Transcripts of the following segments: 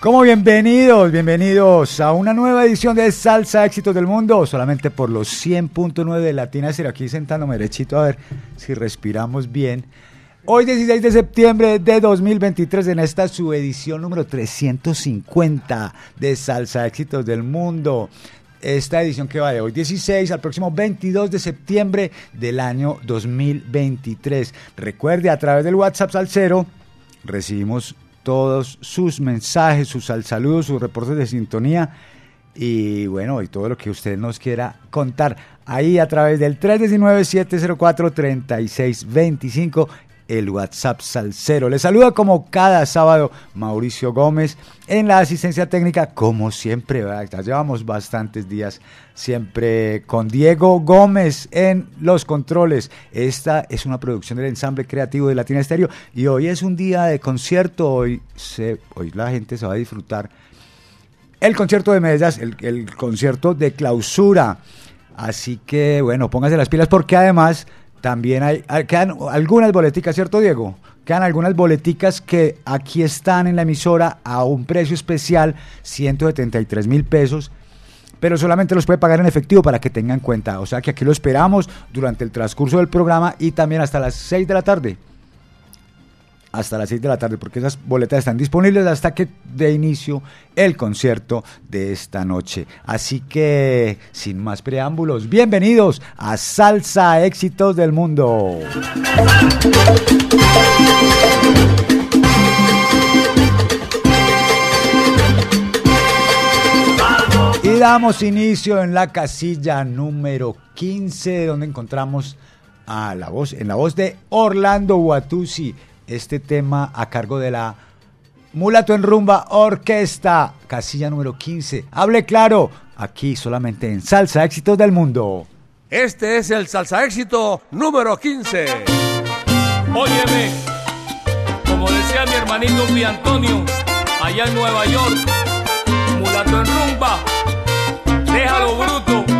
Como bienvenidos, bienvenidos a una nueva edición de Salsa Éxitos del Mundo, solamente por los 100.9 de Latina Estéreo. Aquí sentándome derechito a ver si respiramos bien. Hoy 16 de septiembre de 2023 en esta su edición número 350 de Salsa Éxitos del Mundo. Esta edición que va de hoy 16 al próximo 22 de septiembre del año 2023. Recuerde a través del WhatsApp Salcero recibimos todos sus mensajes, sus saludos, sus reportes de sintonía. Y bueno, y todo lo que usted nos quiera contar ahí a través del 319-704-3625 el WhatsApp Salcero. Le saluda como cada sábado Mauricio Gómez en la asistencia técnica, como siempre, ya llevamos bastantes días siempre con Diego Gómez en los controles. Esta es una producción del ensamble creativo de Latina Estéreo y hoy es un día de concierto, hoy, se, hoy la gente se va a disfrutar el concierto de Medellín, el, el concierto de clausura. Así que bueno, póngase las pilas porque además también hay, quedan algunas boleticas, ¿cierto, Diego? Quedan algunas boleticas que aquí están en la emisora a un precio especial, 173 mil pesos, pero solamente los puede pagar en efectivo para que tengan cuenta. O sea que aquí lo esperamos durante el transcurso del programa y también hasta las 6 de la tarde hasta las 6 de la tarde, porque esas boletas están disponibles hasta que de inicio el concierto de esta noche. Así que, sin más preámbulos, bienvenidos a Salsa Éxitos del Mundo. Y damos inicio en la casilla número 15, donde encontramos a la voz, en la voz de Orlando Watusi este tema a cargo de la Mulato en Rumba Orquesta, casilla número 15. Hable claro, aquí solamente en Salsa Éxitos del Mundo. Este es el Salsa Éxito número 15. Óyeme, como decía mi hermanito Pi Antonio, allá en Nueva York, Mulato en Rumba, déjalo bruto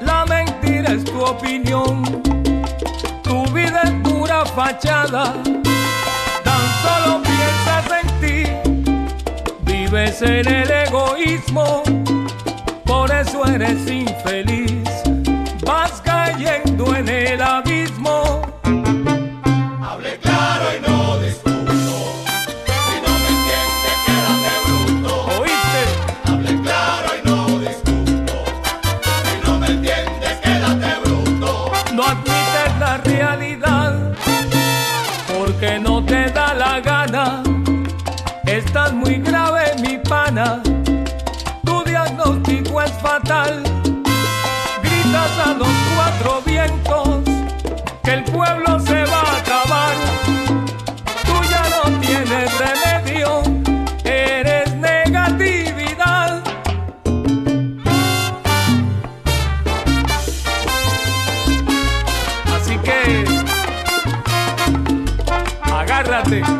la mentira es tu opinión. Tu vida es pura fachada. Vives en el egoísmo, por eso eres infeliz, vas cayendo en el abismo. Hable claro y no discuto, tu diagnóstico es fatal. Gritas a los cuatro vientos que el pueblo se va a acabar. Tú ya no tienes remedio, eres negatividad. Así que Agárrate.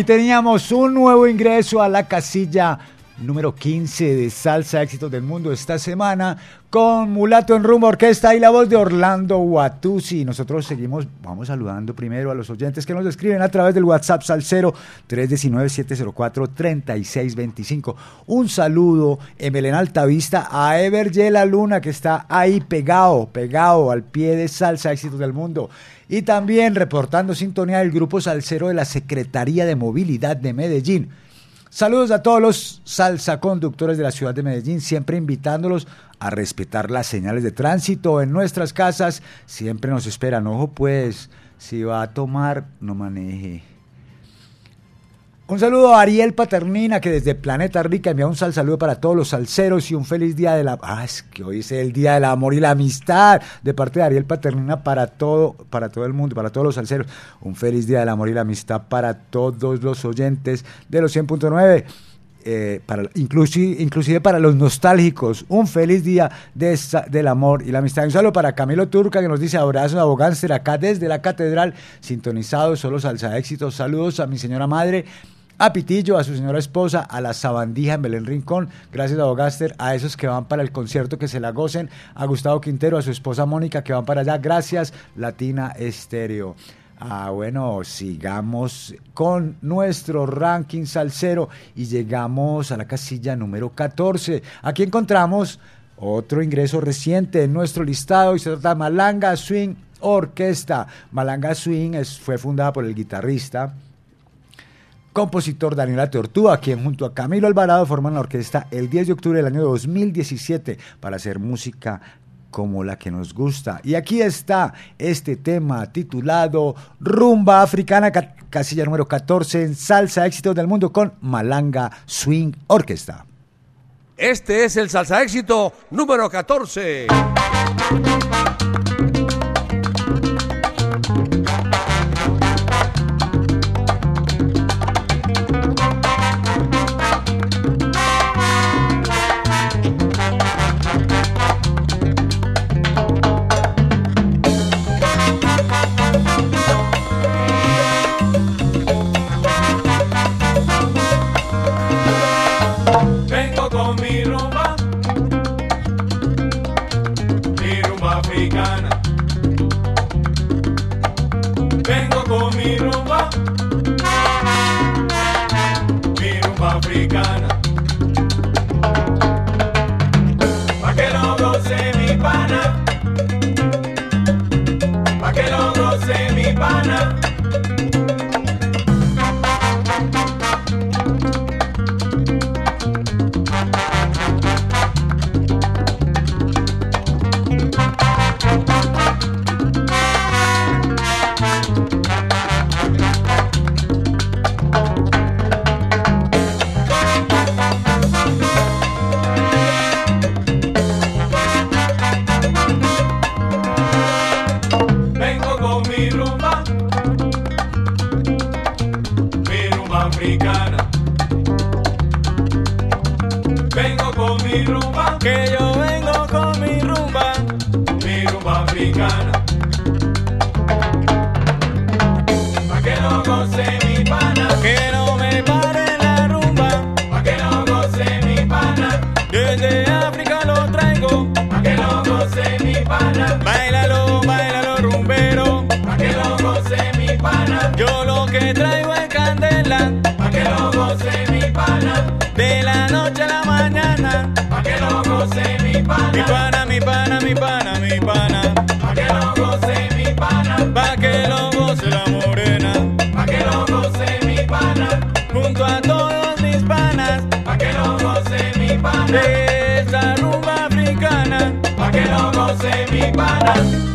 Ahí teníamos un nuevo ingreso a la casilla número 15 de Salsa Éxitos del Mundo esta semana con Mulato en Rumbo Orquesta y la voz de Orlando Watusi. Nosotros seguimos, vamos saludando primero a los oyentes que nos escriben a través del WhatsApp Salcero 319-704-3625. Un saludo en Belén Altavista a Ever La Luna que está ahí pegado, pegado al pie de Salsa Éxitos del Mundo. Y también reportando sintonía del grupo salsero de la Secretaría de Movilidad de Medellín. Saludos a todos los salsa conductores de la ciudad de Medellín, siempre invitándolos a respetar las señales de tránsito en nuestras casas. Siempre nos esperan. Ojo, pues, si va a tomar, no maneje. Un saludo a Ariel Paternina, que desde Planeta Rica envía un sal saludo para todos los salseros y un feliz día de la... Ah, es que hoy es el día del amor y la amistad de parte de Ariel Paternina para todo, para todo el mundo, para todos los salseros. Un feliz día del amor y la amistad para todos los oyentes de los 100.9. Eh, para, inclusive, inclusive para los nostálgicos, un feliz día de del amor y la amistad. Un saludo para Camilo Turca que nos dice abrazos a Bogánster acá desde la catedral, sintonizado, solo salsa éxitos. Saludos a mi señora madre, a Pitillo, a su señora esposa, a la sabandija en Belén Rincón. Gracias a Bogaster, a esos que van para el concierto que se la gocen, a Gustavo Quintero, a su esposa Mónica que van para allá. Gracias, Latina Estéreo. Ah, bueno, sigamos con nuestro ranking salsero y llegamos a la casilla número 14. Aquí encontramos otro ingreso reciente en nuestro listado y se trata de Malanga Swing Orquesta. Malanga Swing fue fundada por el guitarrista, compositor Daniela Tortúa, quien junto a Camilo Alvarado forman la orquesta el 10 de octubre del año 2017 para hacer música como la que nos gusta. Y aquí está este tema titulado Rumba Africana, ca- casilla número 14 en Salsa Éxitos del Mundo con Malanga Swing Orquesta. Este es el salsa éxito número 14. Mi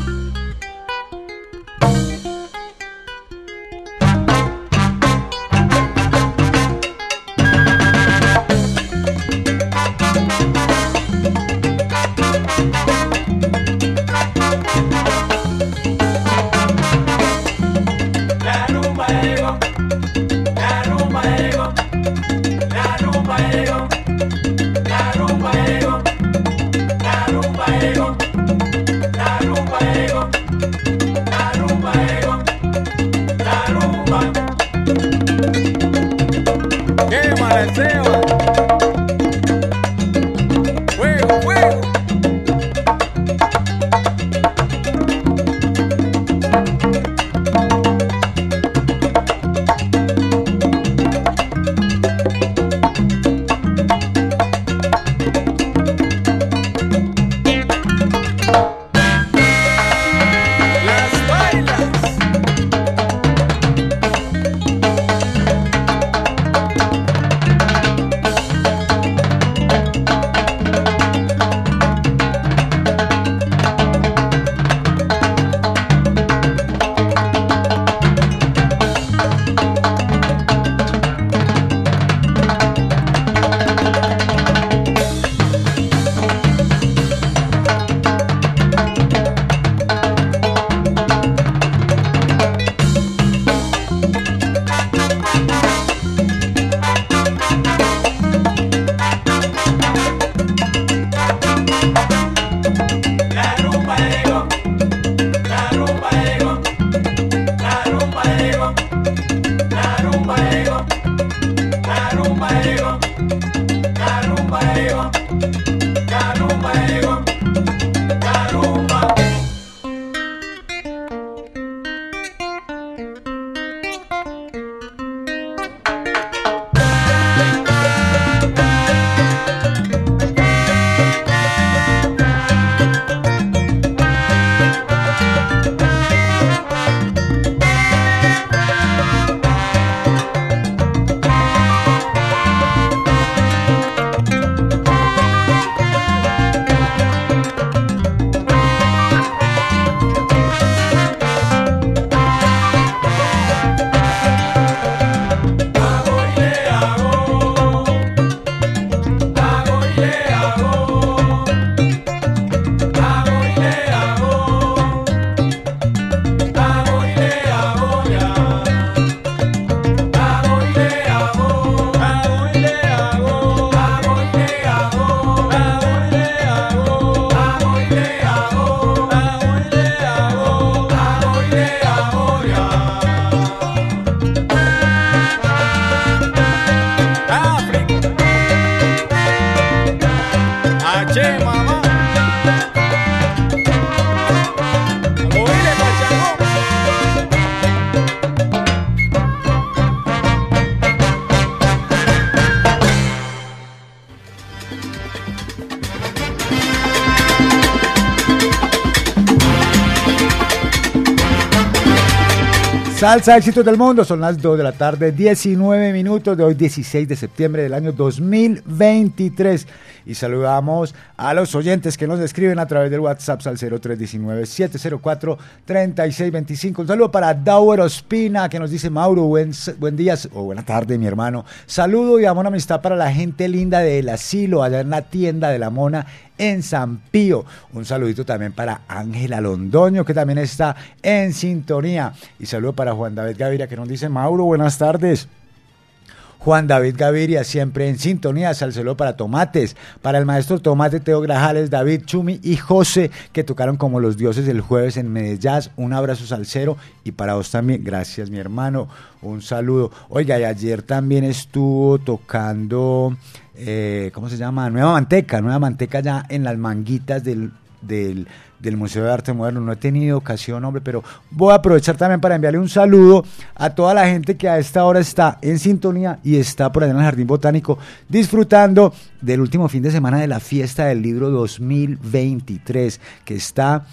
Salsa éxitos del mundo, son las 2 de la tarde, 19 minutos de hoy 16 de septiembre del año 2023. Y saludamos a los oyentes que nos escriben a través del WhatsApp al 0319-704-3625. Un saludo para Dauer Ospina que nos dice Mauro, buen, buen día o buena tarde mi hermano. Saludo y amor amistad para la gente linda del asilo allá en la tienda de la Mona en San Pío. Un saludito también para Ángela Londoño, que también está en sintonía. Y saludo para Juan David Gaviria, que nos dice, Mauro, buenas tardes. Juan David Gaviria, siempre en sintonía, salselo para Tomates, para el maestro Tomate Teo Grajales, David Chumi y José, que tocaron como los dioses el jueves en Medellín. Un abrazo salsero y para vos también, gracias mi hermano, un saludo. Oiga, y ayer también estuvo tocando, eh, ¿cómo se llama? Nueva Manteca, Nueva Manteca ya en las manguitas del, del del Museo de Arte Moderno. No he tenido ocasión, hombre, pero voy a aprovechar también para enviarle un saludo a toda la gente que a esta hora está en sintonía y está por allá en el Jardín Botánico disfrutando del último fin de semana de la fiesta del libro 2023, que está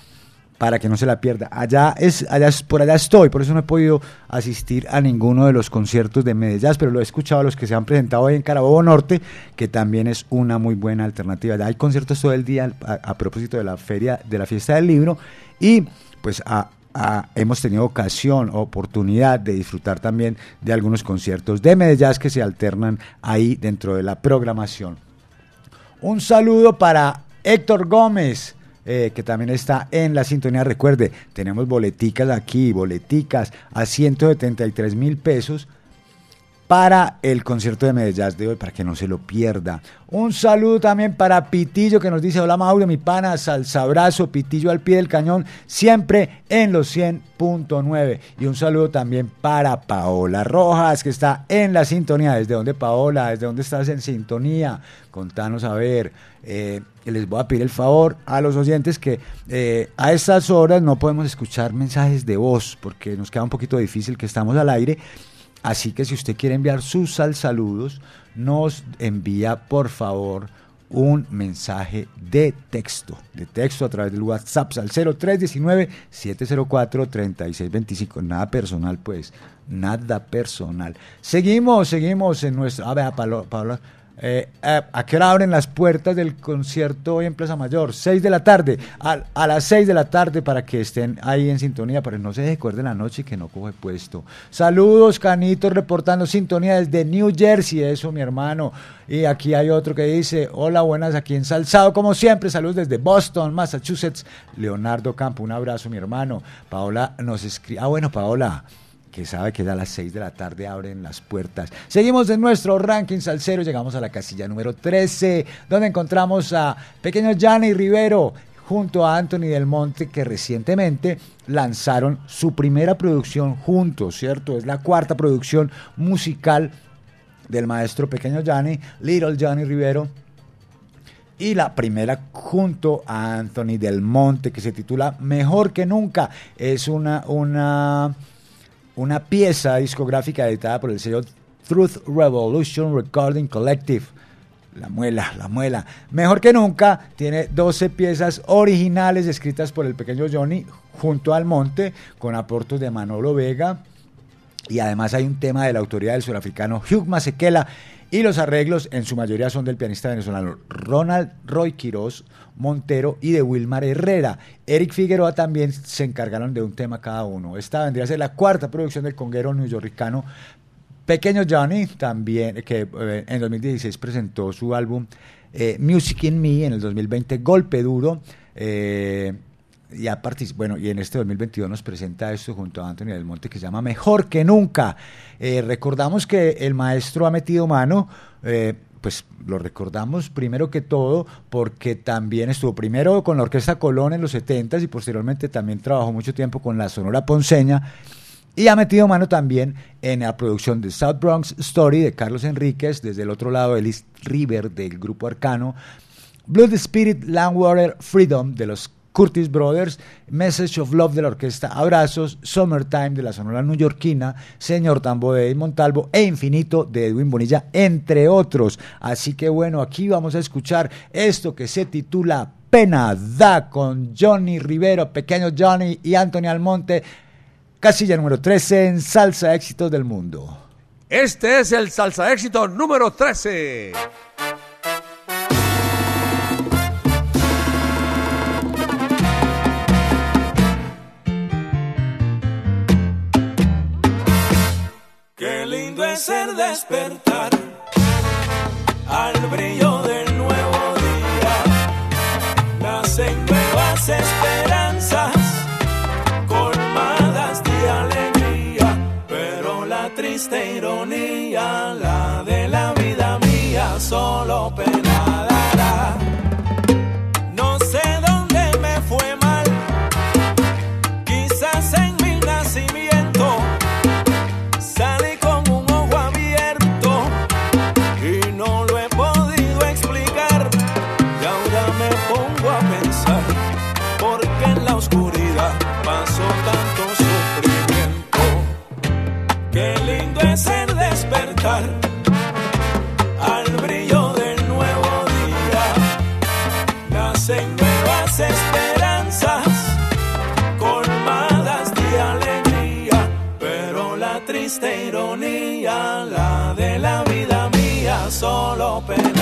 para que no se la pierda. Allá es, allá por allá estoy, por eso no he podido asistir a ninguno de los conciertos de Medellín, pero lo he escuchado a los que se han presentado hoy en Carabobo Norte, que también es una muy buena alternativa. Hay conciertos todo el día a, propósito de la feria, de la fiesta del libro, y pues hemos tenido ocasión, oportunidad de disfrutar también de algunos conciertos de Medellín que se alternan ahí dentro de la programación. Un saludo para Héctor Gómez eh, que también está en la sintonía. Recuerde, tenemos boleticas aquí, boleticas a 173 mil pesos para el concierto de Medellín de hoy, para que no se lo pierda. Un saludo también para Pitillo que nos dice, hola Mauro, mi pana, salsa abrazo, Pitillo al pie del cañón, siempre en los 100.9. Y un saludo también para Paola Rojas, que está en la sintonía. ¿Desde dónde, Paola? ¿Desde dónde estás en sintonía? Contanos a ver. Eh, les voy a pedir el favor a los oyentes que eh, a estas horas no podemos escuchar mensajes de voz porque nos queda un poquito difícil que estamos al aire. Así que si usted quiere enviar sus sal saludos, nos envía por favor un mensaje de texto, de texto a través del WhatsApp al 0319-704-3625. Nada personal, pues, nada personal. Seguimos, seguimos en nuestro... A ver, Pablo eh, eh, ¿A qué hora abren las puertas del concierto hoy en Plaza Mayor? 6 de la tarde. A, las 6 de la tarde para que estén ahí en sintonía, pero no se recuerden la noche que no coge puesto. Saludos, Canitos, reportando sintonía desde New Jersey. Eso, mi hermano. Y aquí hay otro que dice: Hola, buenas, aquí en Salzado, como siempre. Saludos desde Boston, Massachusetts. Leonardo Campo, un abrazo, mi hermano. Paola nos escribe. Ah, bueno, Paola que sabe que a las 6 de la tarde abren las puertas. Seguimos en nuestro ranking salsero, llegamos a la casilla número 13, donde encontramos a Pequeño Gianni Rivero junto a Anthony Del Monte, que recientemente lanzaron su primera producción juntos, ¿cierto? Es la cuarta producción musical del maestro Pequeño Gianni, Little Johnny Rivero, y la primera junto a Anthony Del Monte, que se titula Mejor que Nunca. Es una, una una pieza discográfica editada por el sello Truth Revolution Recording Collective. La muela, la muela. Mejor que nunca, tiene 12 piezas originales escritas por el pequeño Johnny junto al monte, con aportos de Manolo Vega. Y además hay un tema de la autoridad del surafricano Hugh Masekela y los arreglos en su mayoría son del pianista venezolano Ronald Roy Quiroz Montero y de Wilmar Herrera. Eric Figueroa también se encargaron de un tema cada uno. Esta vendría a ser la cuarta producción del conguero neoyoricano Pequeño Johnny, también que eh, en 2016 presentó su álbum eh, Music in Me, en el 2020 Golpe Duro. Eh, y, a bueno, y en este 2022 nos presenta esto junto a Antonio del Monte que se llama Mejor que Nunca. Eh, recordamos que el maestro ha metido mano. Eh, pues lo recordamos primero que todo porque también estuvo primero con la Orquesta Colón en los 70 y posteriormente también trabajó mucho tiempo con la Sonora Ponceña y ha metido mano también en la producción de South Bronx Story de Carlos Enríquez, desde el otro lado el East River del grupo Arcano, Blood Spirit Landwater Freedom de los Curtis Brothers, Message of Love de la orquesta Abrazos, Summertime de la Sonora Neoyorquina, Señor Tambo de Montalvo e Infinito de Edwin Bonilla, entre otros. Así que bueno, aquí vamos a escuchar esto que se titula Pena Da con Johnny Rivero, Pequeño Johnny y Anthony Almonte, casilla número 13 en Salsa Éxitos del Mundo. Este es el Salsa Éxito número 13. amanecer despertar al brillo del nuevo día. Nacen nuevas esperanzas colmadas de alegría, pero la triste ironía, la de la vida mía, solo pena. open.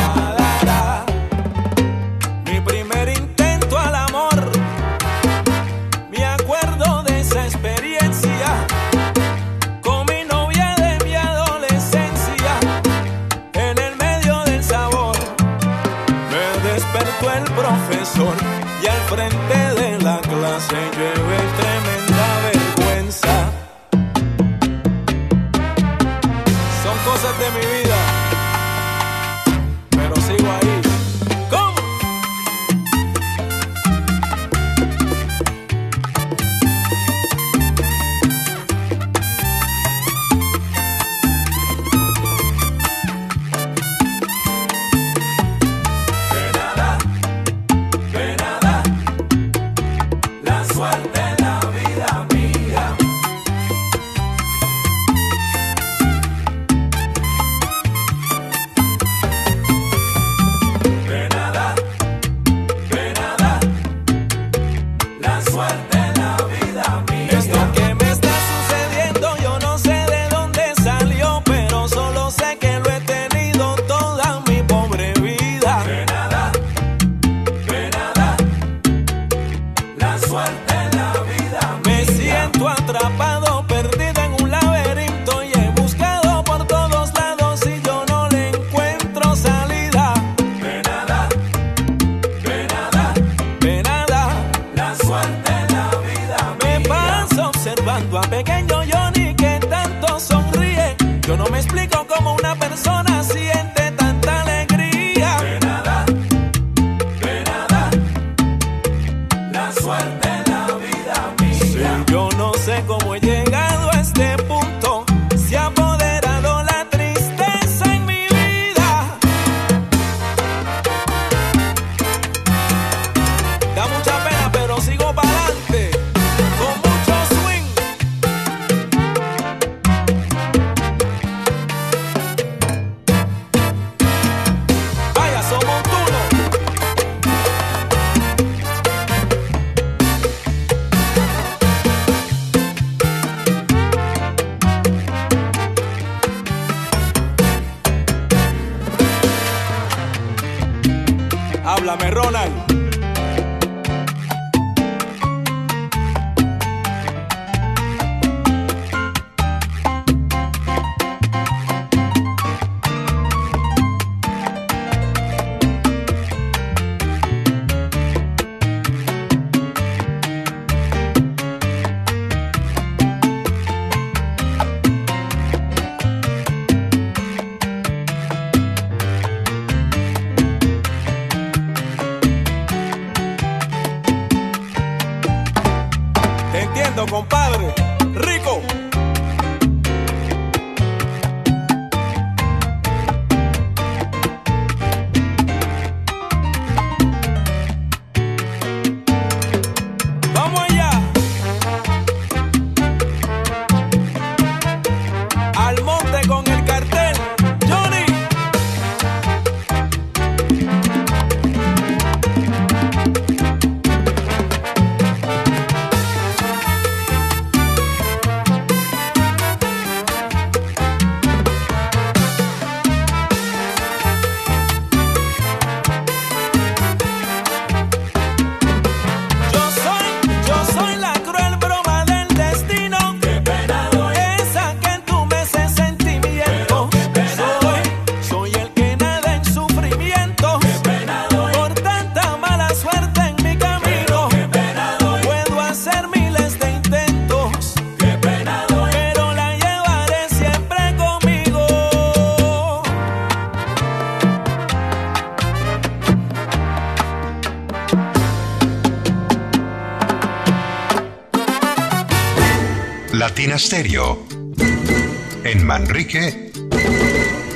Manrique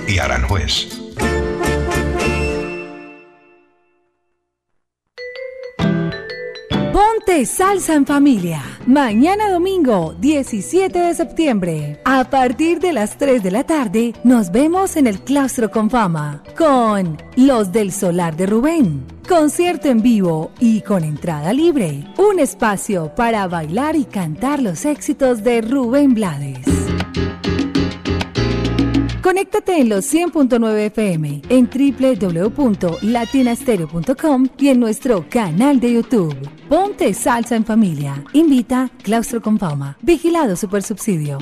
y Aranjuez. Ponte salsa en familia. Mañana domingo, 17 de septiembre. A partir de las 3 de la tarde, nos vemos en el Claustro con Fama con Los del Solar de Rubén. Concierto en vivo y con entrada libre. Un espacio para bailar y cantar los éxitos de Rubén Blades. Conéctate en los 100.9 FM, en www.latinastereo.com y en nuestro canal de YouTube. Ponte salsa en familia. Invita Claustro con. Vigilado Super Subsidio.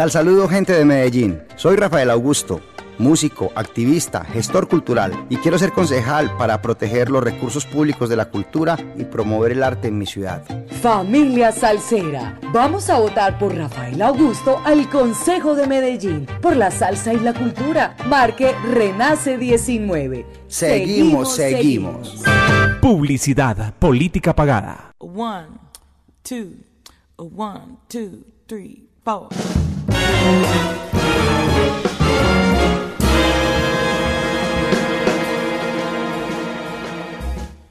Sal saludo gente de Medellín. Soy Rafael Augusto, músico, activista, gestor cultural y quiero ser concejal para proteger los recursos públicos de la cultura y promover el arte en mi ciudad. Familia Salsera, vamos a votar por Rafael Augusto al Consejo de Medellín, por la salsa y la cultura. Marque Renace 19. Seguimos, seguimos. Publicidad, política pagada. One, two, one, two, three,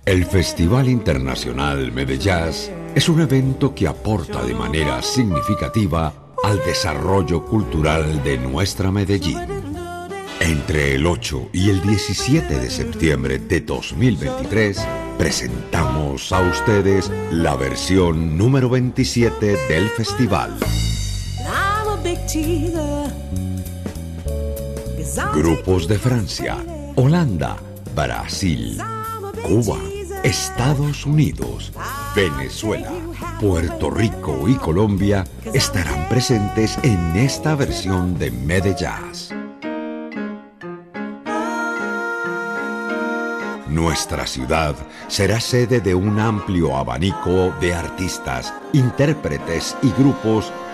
El Festival Internacional Medellín es un evento que aporta de manera significativa al desarrollo cultural de nuestra Medellín. Entre el 8 y el 17 de septiembre de 2023 presentamos a ustedes la versión número 27 del festival. Grupos de Francia, Holanda, Brasil, Cuba, Estados Unidos, Venezuela, Puerto Rico y Colombia estarán presentes en esta versión de Medellín. Nuestra ciudad será sede de un amplio abanico de artistas, intérpretes y grupos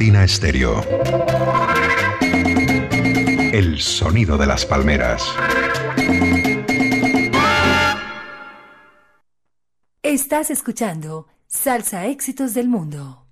Estéreo. El sonido de las palmeras. Estás escuchando Salsa Éxitos del Mundo.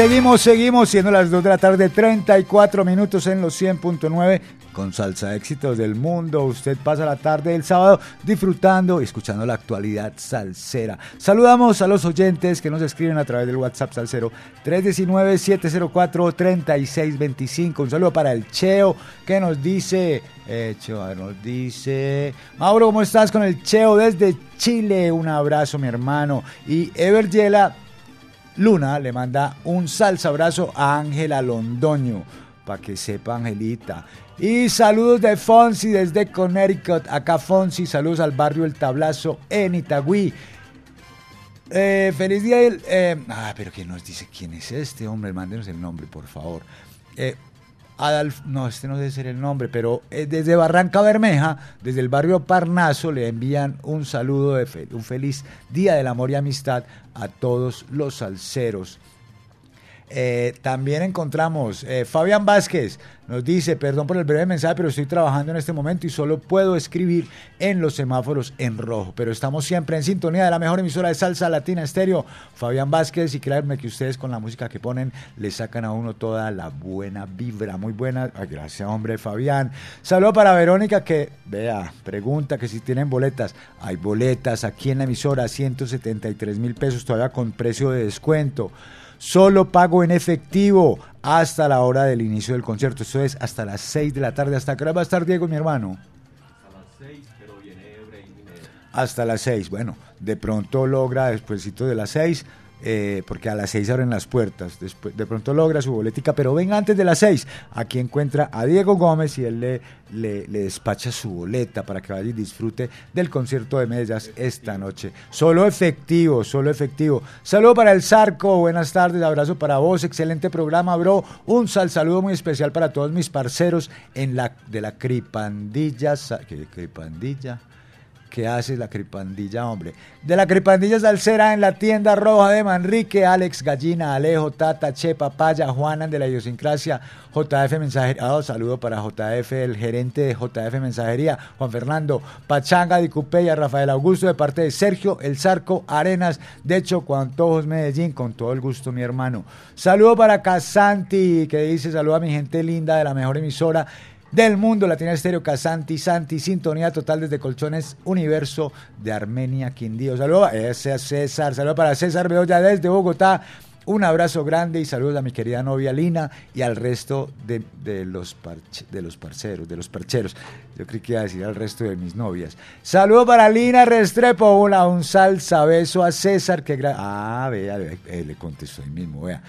Seguimos, seguimos, siendo las 2 de la tarde, 34 minutos en los 100.9 con salsa éxitos del mundo. Usted pasa la tarde del sábado disfrutando y escuchando la actualidad salsera. Saludamos a los oyentes que nos escriben a través del WhatsApp salsero 319-704-3625. Un saludo para el Cheo que nos dice, eh, Cheo, nos dice, Mauro, ¿cómo estás con el Cheo desde Chile? Un abrazo, mi hermano. Y Ever Yela Luna le manda un salsa abrazo a Ángela Londoño, para que sepa Angelita. Y saludos de Fonsi desde Connecticut. Acá Fonsi, saludos al barrio El Tablazo en Itagüí. Eh, feliz día. Eh, ah, pero ¿quién nos dice quién es este hombre? Mándenos el nombre, por favor. Eh, Adalf, no, este no debe ser el nombre, pero eh, desde Barranca Bermeja, desde el barrio Parnaso, le envían un saludo, de un feliz Día del Amor y Amistad a todos los salseros. Eh, también encontramos eh, Fabián Vázquez, nos dice, perdón por el breve mensaje, pero estoy trabajando en este momento y solo puedo escribir en los semáforos en rojo. Pero estamos siempre en sintonía de la mejor emisora de salsa latina estéreo, Fabián Vázquez, y créanme que ustedes con la música que ponen le sacan a uno toda la buena vibra, muy buena. Gracias, hombre, Fabián. Saludo para Verónica que, vea, pregunta que si tienen boletas. Hay boletas aquí en la emisora, 173 mil pesos todavía con precio de descuento. Solo pago en efectivo hasta la hora del inicio del concierto. Esto es hasta las 6 de la tarde. ¿Hasta qué hora va a estar Diego, mi hermano? Hasta las 6. Bueno, de pronto logra despuésito de las 6 eh, porque a las 6 abren las puertas. Después, de pronto logra su boletica, pero venga antes de las 6. Aquí encuentra a Diego Gómez y él le, le, despacha su boleta para que vaya y disfrute del concierto de Medellín esta noche. Solo efectivo, solo efectivo. Saludo para el Zarco, buenas tardes, abrazo para vos, excelente programa, bro. Un sal saludo muy especial para todos mis parceros en la, de la Cripandilla. ¿Qué Cripandilla? ¿Qué hace la cripandilla, hombre? De la cripandilla salsera en la tienda roja de Manrique, Alex Gallina, Alejo, Tata, Che, Papaya, Juanan de la idiosincrasia, JF Mensajería. Ah, saludo para JF, el gerente de JF Mensajería, Juan Fernando Pachanga de Cupeya, Rafael Augusto, de parte de Sergio El Zarco Arenas, de hecho, Antojos Medellín, con todo el gusto, mi hermano. Saludo para Casanti, que dice: saludo a mi gente linda de la mejor emisora del mundo, Latina Estéreo, Casanti, Santi, sintonía total desde Colchones Universo de Armenia, Quindío. Saludos a César, saludos para César Bedoya desde Bogotá. Un abrazo grande y saludos a mi querida novia Lina y al resto de, de los, de los parceros, de los parcheros. Yo creí que iba a decir al resto de mis novias. Saludos para Lina Restrepo, una, un salsa beso a César que... Ah, vea, vea, eh, le contestó ahí mismo, vea.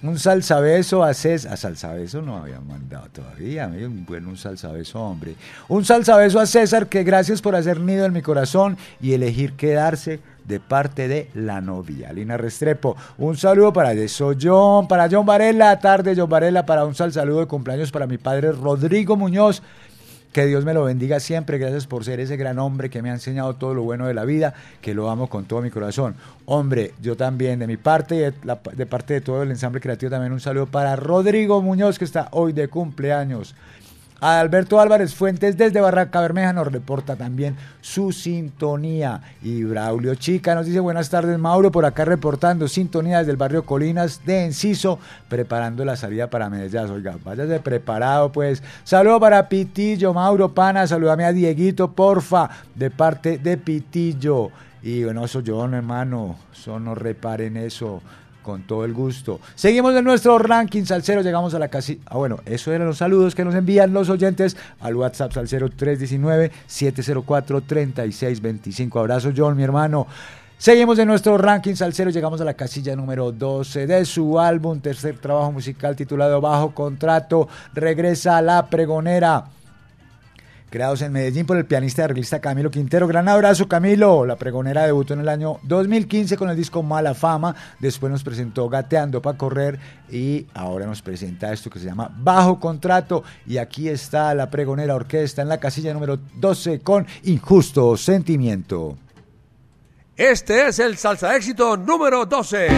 Un salsabeso a César. A salsabeso no había mandado todavía. amigo. Bueno, un salsabeso, hombre. Un salsabeso a César, que gracias por hacer nido en mi corazón y elegir quedarse de parte de la novia. Lina Restrepo. Un saludo para eso, John, para John Varela. Tarde, John Varela, para un sal saludo de cumpleaños para mi padre Rodrigo Muñoz. Que Dios me lo bendiga siempre. Gracias por ser ese gran hombre que me ha enseñado todo lo bueno de la vida, que lo amo con todo mi corazón. Hombre, yo también, de mi parte y de, parte de todo el ensamble creativo, también un saludo para Rodrigo Muñoz, que está hoy de cumpleaños. Alberto Álvarez Fuentes desde Barranca Bermeja nos reporta también su sintonía. Y Braulio Chica nos dice buenas tardes Mauro, por acá reportando sintonía desde el barrio Colinas de Enciso, preparando la salida para Medellín. Oiga, váyase preparado pues. Saludo para Pitillo, Mauro Pana, saludame a Dieguito, porfa, de parte de Pitillo. Y bueno, eso yo, no, hermano, eso no reparen eso. Con todo el gusto. Seguimos en nuestro ranking salsero. Llegamos a la casi. Ah, bueno, eso eran los saludos que nos envían los oyentes al WhatsApp salsero 319-704-3625. Abrazo, John, mi hermano. Seguimos en nuestro ranking salsero. Llegamos a la casilla número 12 de su álbum, tercer trabajo musical titulado Bajo Contrato. Regresa a la pregonera creados en Medellín por el pianista y arreglista Camilo Quintero. Gran abrazo, Camilo. La pregonera debutó en el año 2015 con el disco Mala Fama. Después nos presentó Gateando para Correr y ahora nos presenta esto que se llama Bajo Contrato. Y aquí está la pregonera orquesta en la casilla número 12 con Injusto Sentimiento. Este es el salsa éxito número 12.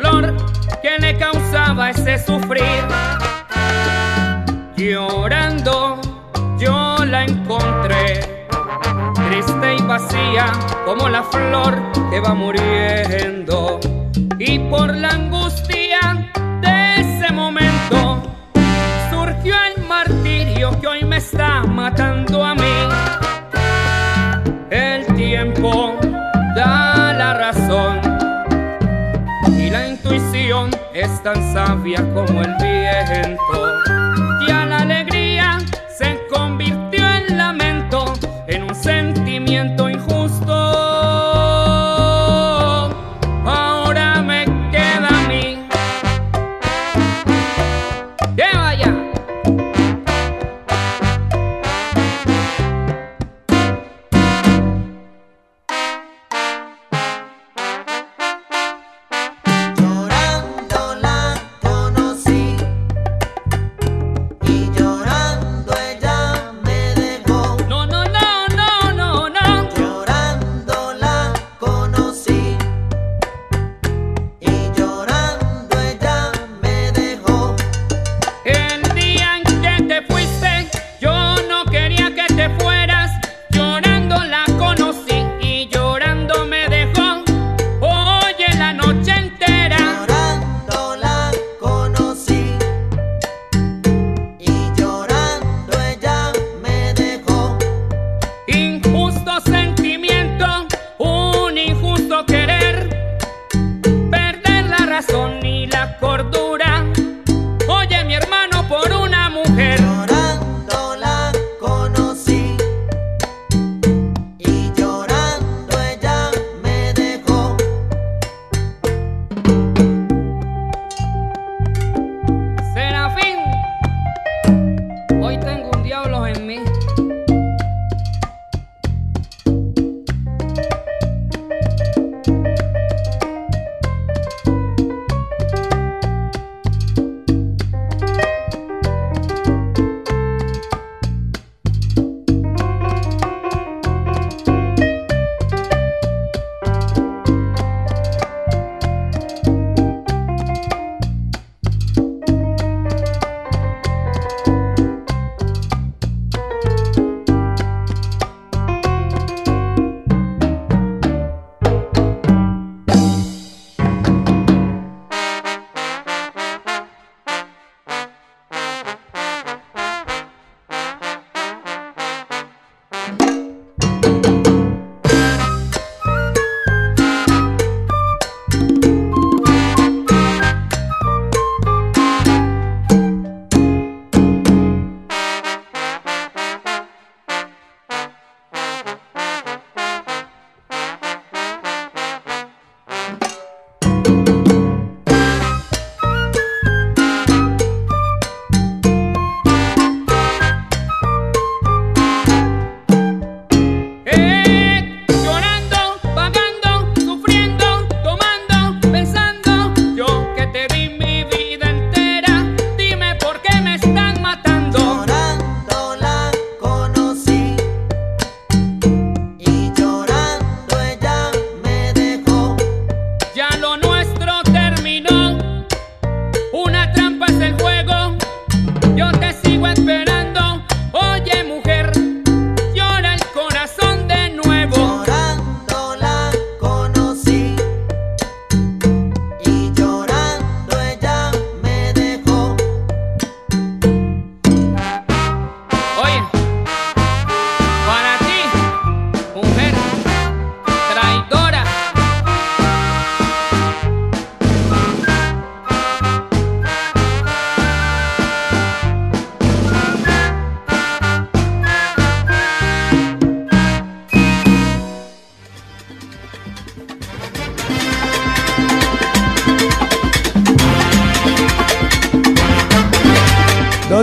Dolor que le causaba ese sufrir. Llorando yo la encontré triste y vacía como la flor que va muriendo. Y por la angustia de ese momento surgió el martirio que hoy me está matando a mí. Tan sabia como el viento.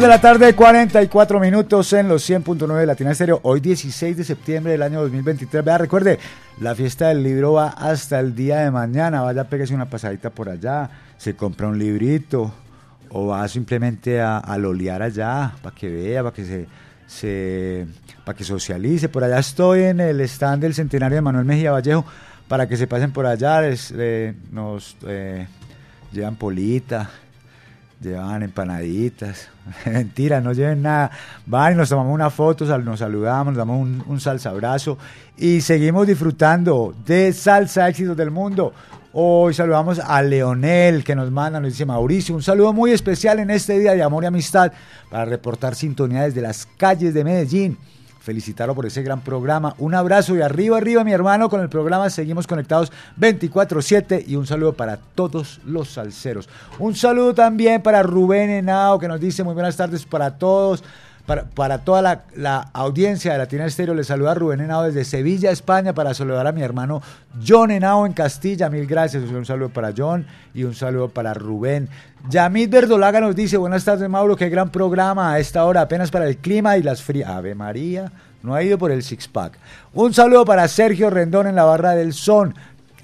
De la tarde, 44 minutos en los 100.9 de Latina Estéreo. Hoy 16 de septiembre del año 2023. Vea, recuerde, la fiesta del libro va hasta el día de mañana. Vaya, pégase una pasadita por allá, se compra un librito o va simplemente a, a lolear allá para que vea, para que se, se para que socialice. Por allá estoy en el stand del centenario de Manuel Mejía Vallejo para que se pasen por allá. les- eh, nos eh, llevan polita, llevan empanaditas. Mentira, no lleven nada. Van y nos tomamos una foto, nos saludamos, nos damos un, un salsa abrazo y seguimos disfrutando de Salsa Éxitos del Mundo. Hoy saludamos a Leonel que nos manda, nos dice Mauricio, un saludo muy especial en este día de amor y amistad para reportar sintonía desde las calles de Medellín. Felicitarlo por ese gran programa. Un abrazo y arriba, arriba, mi hermano, con el programa. Seguimos conectados 24-7 y un saludo para todos los salseros. Un saludo también para Rubén Henao, que nos dice muy buenas tardes para todos. Para, toda la, la audiencia de Latina Estéreo, les saluda Rubén Henao desde Sevilla, España, para saludar a mi hermano John Henao en Castilla. Mil gracias. Un saludo para John y un saludo para Rubén. Yamid Verdolaga nos dice, buenas tardes Mauro, qué gran programa a esta hora, apenas para el clima y las frías. Ave María, no ha ido por el six-pack. Un saludo para Sergio Rendón en la barra del son,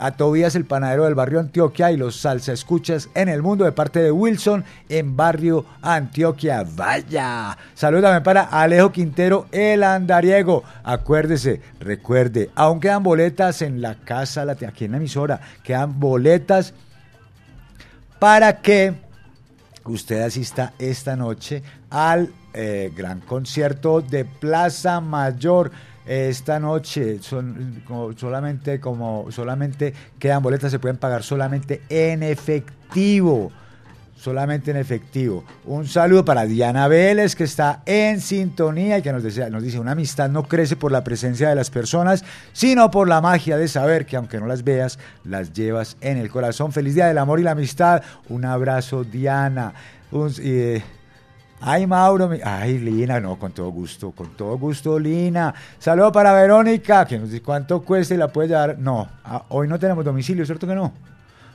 a Tobías el panadero del barrio Antioquia y los salsa escuchas en el mundo de parte de Wilson en barrio Antioquia. Vaya. Saludos también para Alejo Quintero el andariego. Acuérdese, recuerde, aún quedan boletas en la casa, aquí en la emisora, quedan boletas para que usted asista esta noche al eh, gran concierto de Plaza Mayor. Esta noche son como- solamente como solamente quedan boletas, se pueden pagar solamente en efectivo. Solamente en efectivo. Un saludo para Diana Vélez, que está en sintonía y que nos, desea- nos dice, una amistad no crece por la presencia de las personas, sino por la magia de saber que aunque no las veas, las llevas en el corazón. Feliz Día del Amor y la Amistad. Un abrazo, Diana. Un- eh, Ay, Mauro, mi- ay, Lina, no, con todo gusto, con todo gusto, Lina. Saludo para Verónica, que nos dice cuánto cuesta y la puede dar. No, ah, hoy no tenemos domicilio, ¿cierto que no?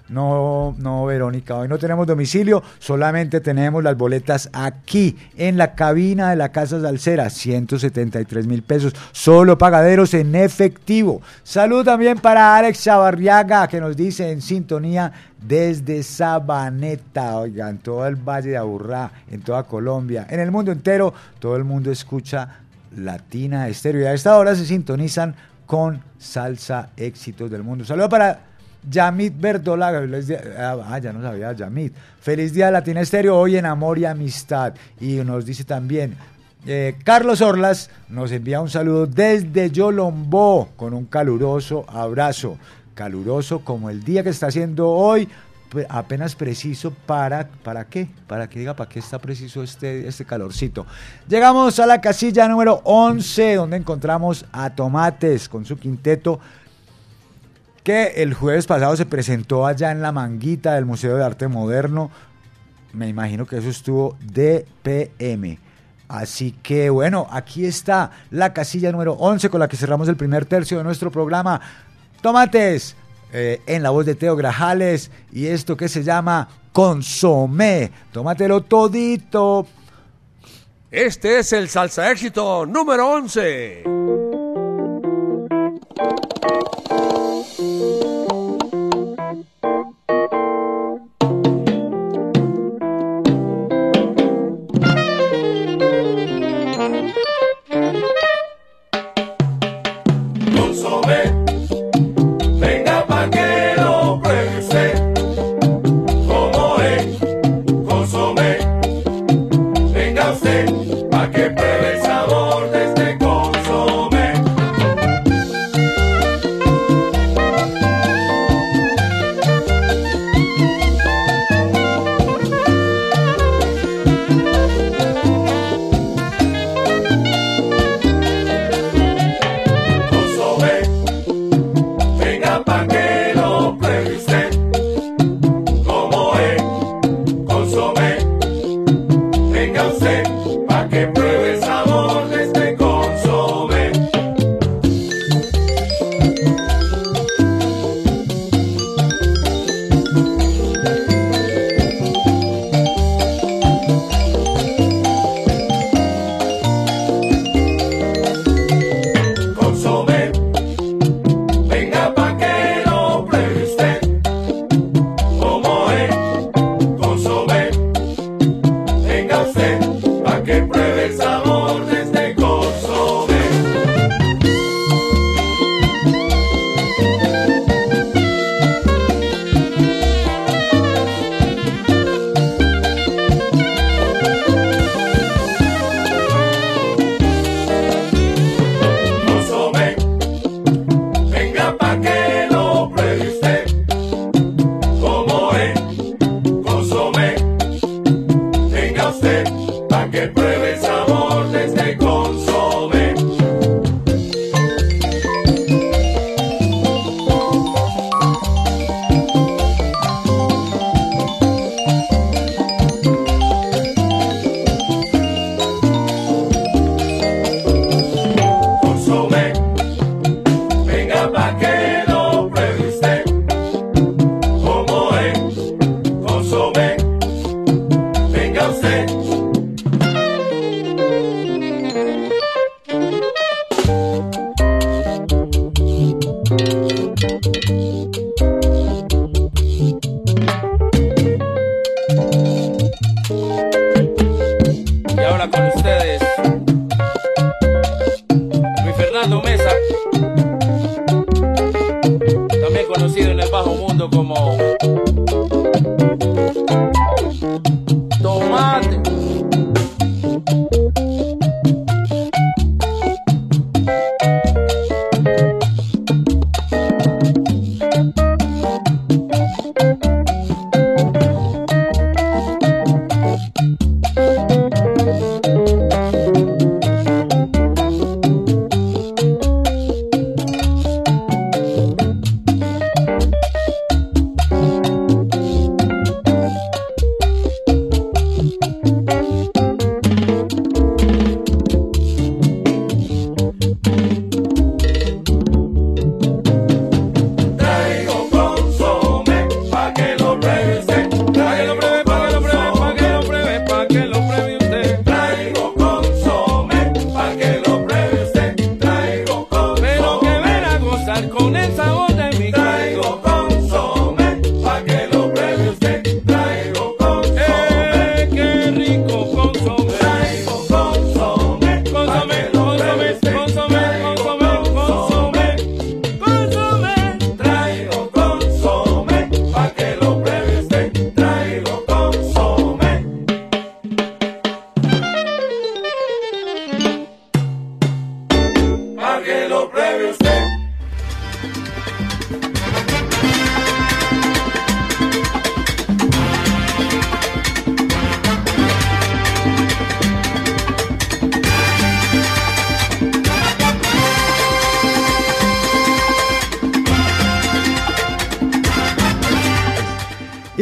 No, no, Verónica, hoy no tenemos domicilio, solamente tenemos las boletas aquí, en la cabina de la Casa Salcera, 173 mil pesos, solo pagaderos en efectivo. Salud también para Alex Chavarriaga, que nos dice en sintonía desde Sabaneta, oigan, todo el Valle de Aburrá, en toda Colombia, en el mundo entero, todo el mundo escucha Latina Estéreo y a esta hora se sintonizan con Salsa Éxitos del Mundo. Saludo para Yamit Verdolaga, día- ah, ya no sabía, Yamit. Feliz día Latina Estéreo, hoy en Amor y Amistad. Y nos dice también, eh, Carlos Orlas nos envía un saludo desde Yolombó con un caluroso abrazo. Caluroso como el día que está haciendo hoy, pe- apenas preciso para, ¿para qué? Para que diga, ¿para qué está preciso este, este calorcito? Llegamos a la casilla número 11, donde encontramos a Tomates con su quinteto que el jueves pasado se presentó allá en la manguita del Museo de Arte Moderno. Me imagino que eso estuvo de PM. Así que bueno, aquí está la casilla número 11 con la que cerramos el primer tercio de nuestro programa. Tomates, eh, en la voz de Teo Grajales y esto que se llama Consomé. Tómatelo todito. Este es el salsa éxito número 11.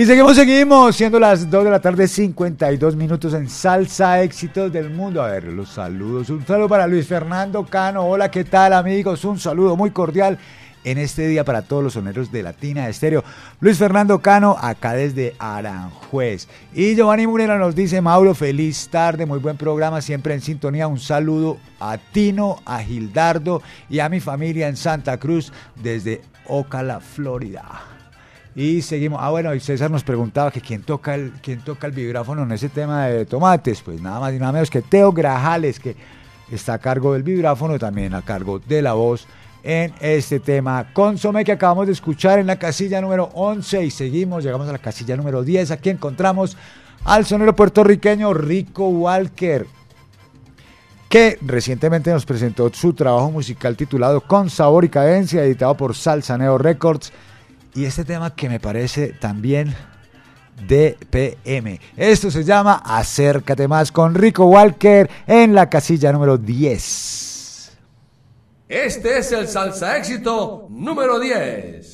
Seguimos, seguimos, siendo las 2 de la tarde, 52 minutos en Salsa Éxitos del Mundo. A ver, los saludos. Un saludo para Luis Fernando Cano. Hola, ¿qué tal, amigos? Un saludo muy cordial en este día para todos los soneros de Latina Estéreo. Luis Fernando Cano, acá desde Aranjuez. Y Giovanni Murera nos dice, Mauro, feliz tarde, muy buen programa, siempre en sintonía. Un saludo a Tino, a Gildardo y a mi familia en Santa Cruz desde Ocala, Florida. Y seguimos. Ah, bueno, y César nos preguntaba que quién toca el, quién toca el vibráfono en ese tema de tomates. Pues nada más y nada menos que Teo Grajales, que está a cargo del vibráfono también a cargo de la voz en este tema. Consome que acabamos de escuchar en la casilla número 11 y seguimos, llegamos a la casilla número 10. Aquí encontramos al sonero puertorriqueño Rico Walker que recientemente nos presentó su trabajo musical titulado Con Sabor y Cadencia, editado por Salsaneo Records. Y este tema que me parece también DPM. Esto se llama Acércate más con Rico Walker en la casilla número 10. Este es el salsa éxito número 10.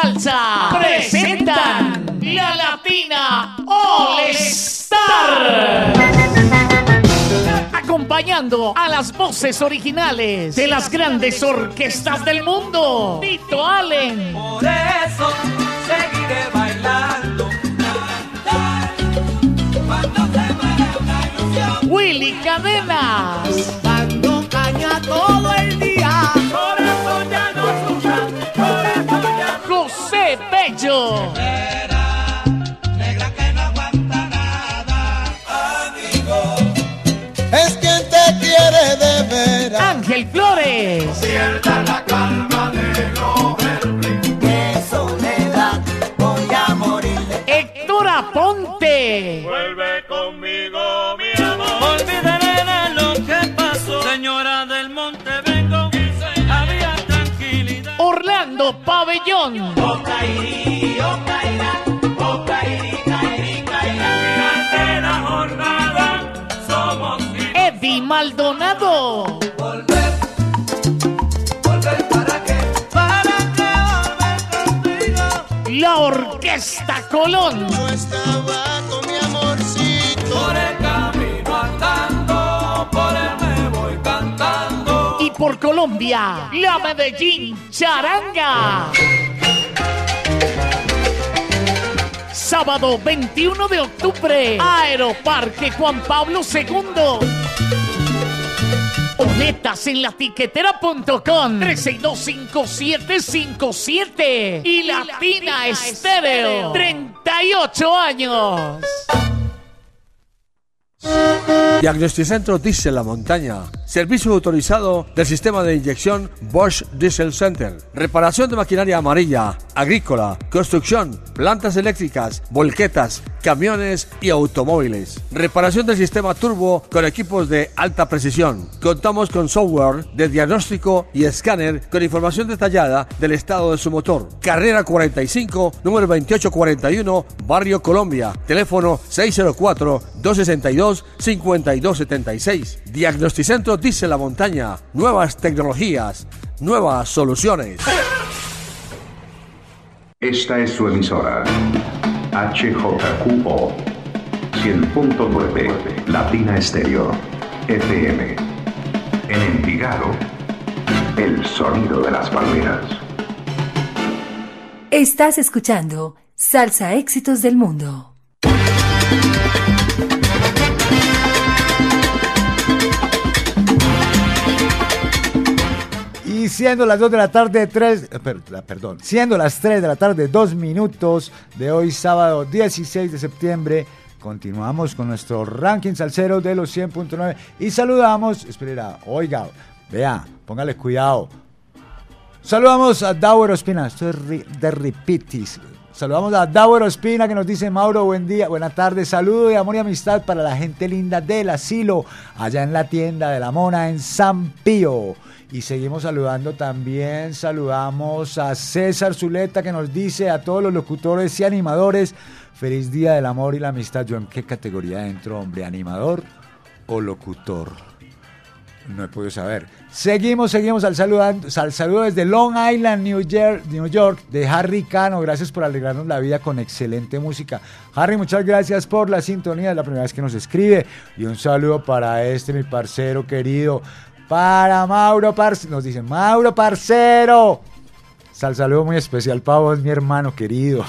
Salsa presentan la Latina All Star. Acompañando a las voces originales de las grandes orquestas del mundo. Tito Allen. Por eso seguiré bailando. Willy Cadenas. Dando caña todo el día. Bello. Es quien te quiere de veras. Ángel Flores. pierda la calma de Qué soledad, voy a morir. Héctor Aponte. Vuelve conmigo, mi amor. Olvidaré de lo que pasó. Señora del Monte vengo. Había tranquilidad. Orlando Pabellón. Maldonado. Volver para qué? Para que volver contigo. La Orquesta Colón. Yo estaba con mi amorcito. Por el camino andando, por él me voy cantando. Y por Colombia, la Medellín Charanga. Sábado 21 de octubre, Aeroparque Juan Pablo II. Boletas en la tiquetera.com 3625757 y Latina Estéreo 38 años. Diagnosticentro Diesel La Montaña. Servicio autorizado del sistema de inyección Bosch Diesel Center. Reparación de maquinaria amarilla, agrícola, construcción, plantas eléctricas, volquetas, camiones y automóviles. Reparación del sistema turbo con equipos de alta precisión. Contamos con software de diagnóstico y escáner con información detallada del estado de su motor. Carrera 45, número 2841, Barrio Colombia. Teléfono 604-262-5276. Diagnosticentro Dice la Montaña. Nuevas tecnologías, nuevas soluciones. Esta es su emisora. HJQO 100.9 Latina Estéreo FM. En Envigado, el sonido de las palmeras. Estás escuchando Salsa Éxitos del Mundo. Siendo las 2 de la tarde, 3, eh, perdón, siendo las 3 de la tarde, 2 minutos de hoy, sábado 16 de septiembre, continuamos con nuestro ranking salsero de los 100.9 y saludamos, espera, oiga, vea, póngale cuidado. Saludamos a Dauer Ospina, esto es de Ripitis. Saludamos a Dauer Ospina que nos dice Mauro, buen día, buena tarde, saludo de amor y amistad para la gente linda del asilo, allá en la tienda de la Mona en San Pío. Y seguimos saludando también, saludamos a César Zuleta que nos dice a todos los locutores y animadores, feliz día del amor y la amistad. ¿Yo en qué categoría entro, hombre? ¿Animador o locutor. No he podido saber. Seguimos, seguimos al saludo, al saludo desde Long Island, New York, New York, de Harry Cano. Gracias por alegrarnos la vida con excelente música. Harry, muchas gracias por la sintonía. Es la primera vez que nos escribe. Y un saludo para este, mi parcero querido. Para Mauro Parcero. Nos dice, Mauro Parcero. Sal saludo muy especial para vos, mi hermano querido.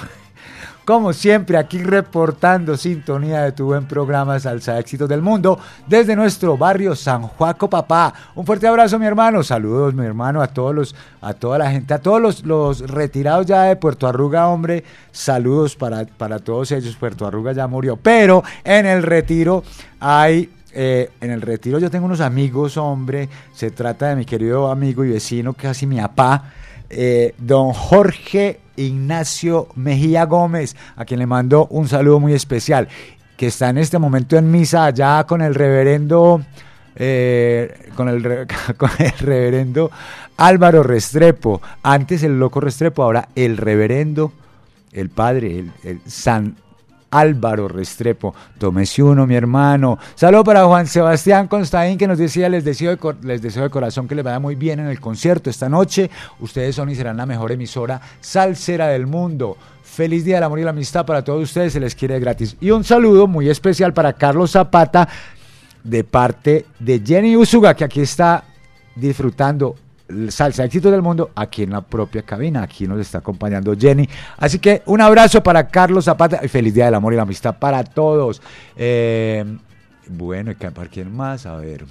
Como siempre, aquí reportando sintonía de tu buen programa Salsa Éxitos del Mundo desde nuestro barrio San Juaco Papá. Un fuerte abrazo, mi hermano. Saludos, mi hermano, a todos los, a toda la gente, a todos los, los retirados ya de Puerto Arruga, hombre. Saludos para, para todos ellos. Puerto Arruga ya murió, pero en el retiro hay eh, en el retiro yo tengo unos amigos, hombre. Se trata de mi querido amigo y vecino, casi mi papá, eh, don Jorge Ignacio Mejía Gómez, a quien le mando un saludo muy especial, que está en este momento en misa allá con el reverendo. eh, con, el, reverendo Álvaro Restrepo, antes el loco Restrepo, ahora el reverendo, el padre, el San Álvaro Restrepo. Tómese uno, mi hermano. Saludo para Juan Sebastián Constaín, que nos decía, les deseo, de, les deseo de corazón que les vaya muy bien en el concierto esta noche. Ustedes son y serán la mejor emisora salsera del mundo. Feliz Día del Amor y la Amistad para todos ustedes, se les quiere gratis. Y un saludo muy especial para Carlos Zapata, de parte de Jenny Usuga, que aquí está disfrutando Salsa Éxitos del Mundo aquí en la propia cabina. Aquí nos está acompañando Jenny. Así que un abrazo para Carlos Zapata y feliz Día del Amor y la Amistad para todos. Eh, bueno, ¿y para quién más? A ver.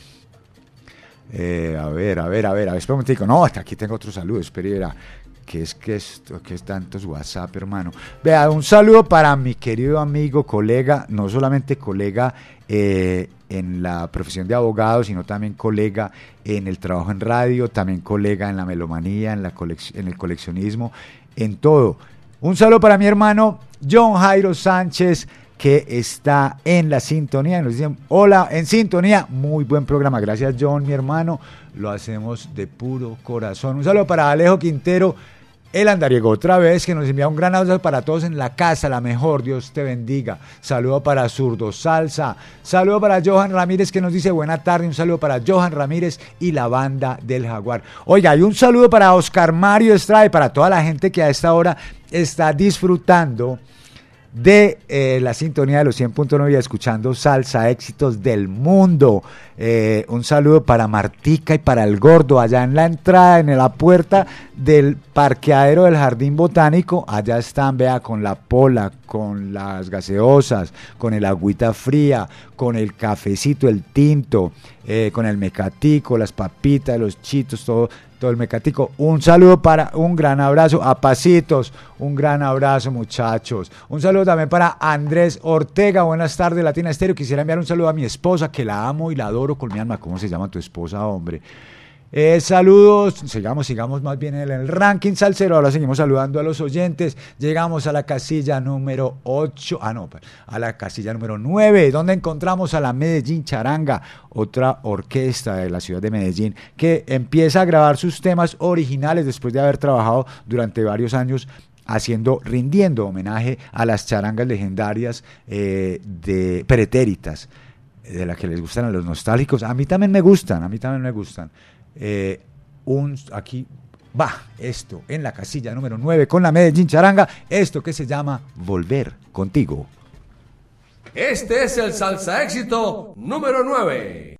Eh, a ver, a ver, a ver, a ver, espera un momentico. No, hasta aquí tengo otro saludo, espera. Que es que esto, que es tantos WhatsApp, hermano. Vea, un saludo para mi querido amigo, colega, no solamente colega eh, en la profesión de abogado, sino también colega en el trabajo en radio, también colega en la melomanía, en, la en el coleccionismo, en todo. Un saludo para mi hermano John Jairo Sánchez, que está en la sintonía. Nos dicen, hola, en sintonía. Muy buen programa. Gracias, John, mi hermano. Lo hacemos de puro corazón. Un saludo para Alejo Quintero. El andariego otra vez que nos envía un gran abrazo para todos en la casa, la mejor, Dios te bendiga. Saludo para Zurdo Salsa, saludo para Johan Ramírez que nos dice buena tarde, un saludo para Johan Ramírez y la banda del Jaguar. Oiga, y un saludo para Oscar Mario Estrada y para toda la gente que a esta hora está disfrutando de eh, la sintonía de los 100.9 y escuchando salsa éxitos del mundo. Eh, un saludo para Martica y para el gordo allá en la entrada, en la puerta del parqueadero del Jardín Botánico. Allá están, vea, con la pola, con las gaseosas, con el agüita fría, con el cafecito, el tinto, eh, con el mecatico, las papitas, los chitos, todo todo el mecatico. Un saludo para, un gran abrazo a Pasitos, un gran abrazo muchachos. Un saludo también para Andrés Ortega, buenas tardes Latina Estéreo. Quisiera enviar un saludo a mi esposa que la amo y la adoro con mi alma. ¿Cómo se llama tu esposa, hombre? Eh, saludos, sigamos, sigamos más bien en el ranking salsero. Ahora seguimos saludando a los oyentes. Llegamos a la casilla número 8, ah, no, a la casilla número 9, donde encontramos a la Medellín Charanga, otra orquesta de la ciudad de Medellín, que empieza a grabar sus temas originales después de haber trabajado durante varios años haciendo, rindiendo homenaje a las charangas legendarias eh, de pretéritas, de las que les gustan a los nostálgicos. A mí también me gustan, a mí también me gustan. Eh, un, aquí va esto en la casilla número 9 con la Medellín Charanga, esto que se llama Volver contigo. Este es el salsa éxito número 9.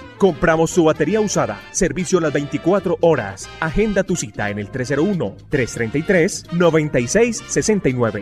Compramos tu batería usada. Servicio las 24 horas. Agenda tu cita en el 301-333-9669.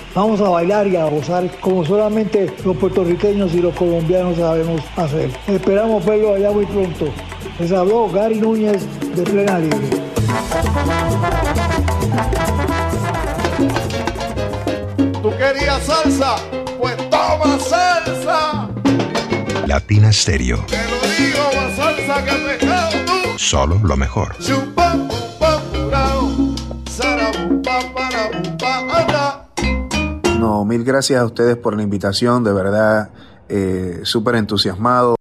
Vamos a bailar y a gozar como solamente los puertorriqueños y los colombianos sabemos hacer. Esperamos verlo allá muy pronto. Les habló Gary Núñez de Plena Libre. ¿Tú querías salsa? Pues toma salsa. Latina Stereo. Te lo digo, más salsa que el pescado tú. solo lo mejor. No, mil gracias a ustedes por la invitación, de verdad, eh, súper entusiasmado.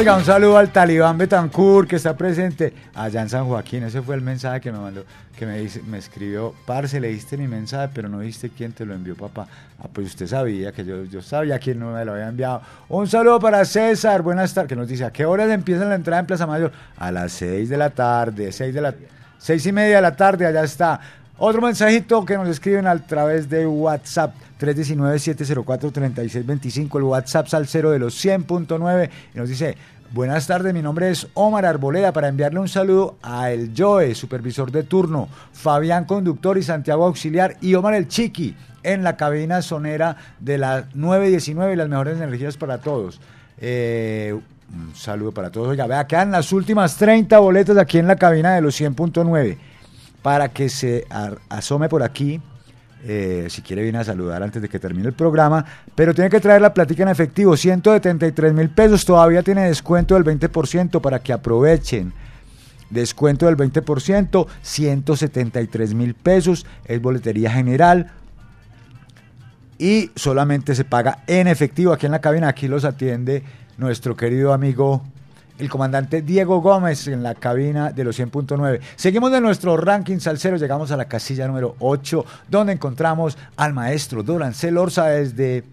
Oiga, un saludo al talibán Betancourt que está presente allá en San Joaquín. Ese fue el mensaje que me mandó, que me, dice, me escribió, parce, leíste mi mensaje, pero no viste quién te lo envió, papá. Ah, pues usted sabía que yo, sabía quién no me lo había enviado. Un saludo para César, buenas tardes, que nos dice, ¿a qué horas empieza la entrada en Plaza Mayor? A las 6 de la tarde, 6 de la seis y media de la tarde, allá está. Otro mensajito que nos escriben a través de WhatsApp 319-704-3625, el WhatsApp salsero de los 100.9 y nos dice, buenas tardes, mi nombre es Omar Arboleda para enviarle un saludo a El Joe, supervisor de turno, Fabián Conductor y Santiago Auxiliar y Omar El Chiqui en la cabina sonera de la 919 y las mejores energías para todos. Eh, un saludo para todos. Oiga, vea, quedan las últimas 30 boletas aquí en la cabina de los 100.9 para que se asome por aquí. eh, si quiere viene a saludar antes de que termine el programa, pero tiene que traer la plática en efectivo, 173 mil pesos, todavía tiene descuento del 20% para que aprovechen. Descuento del 20%, 173 mil pesos, es boletería general y solamente se paga en efectivo aquí en la cabina. Aquí los atiende nuestro querido amigo el comandante Diego Gómez en la cabina de los 100.9. Seguimos de nuestro ranking salsero, llegamos a la casilla número 8, donde encontramos al maestro Dorancel Orza desde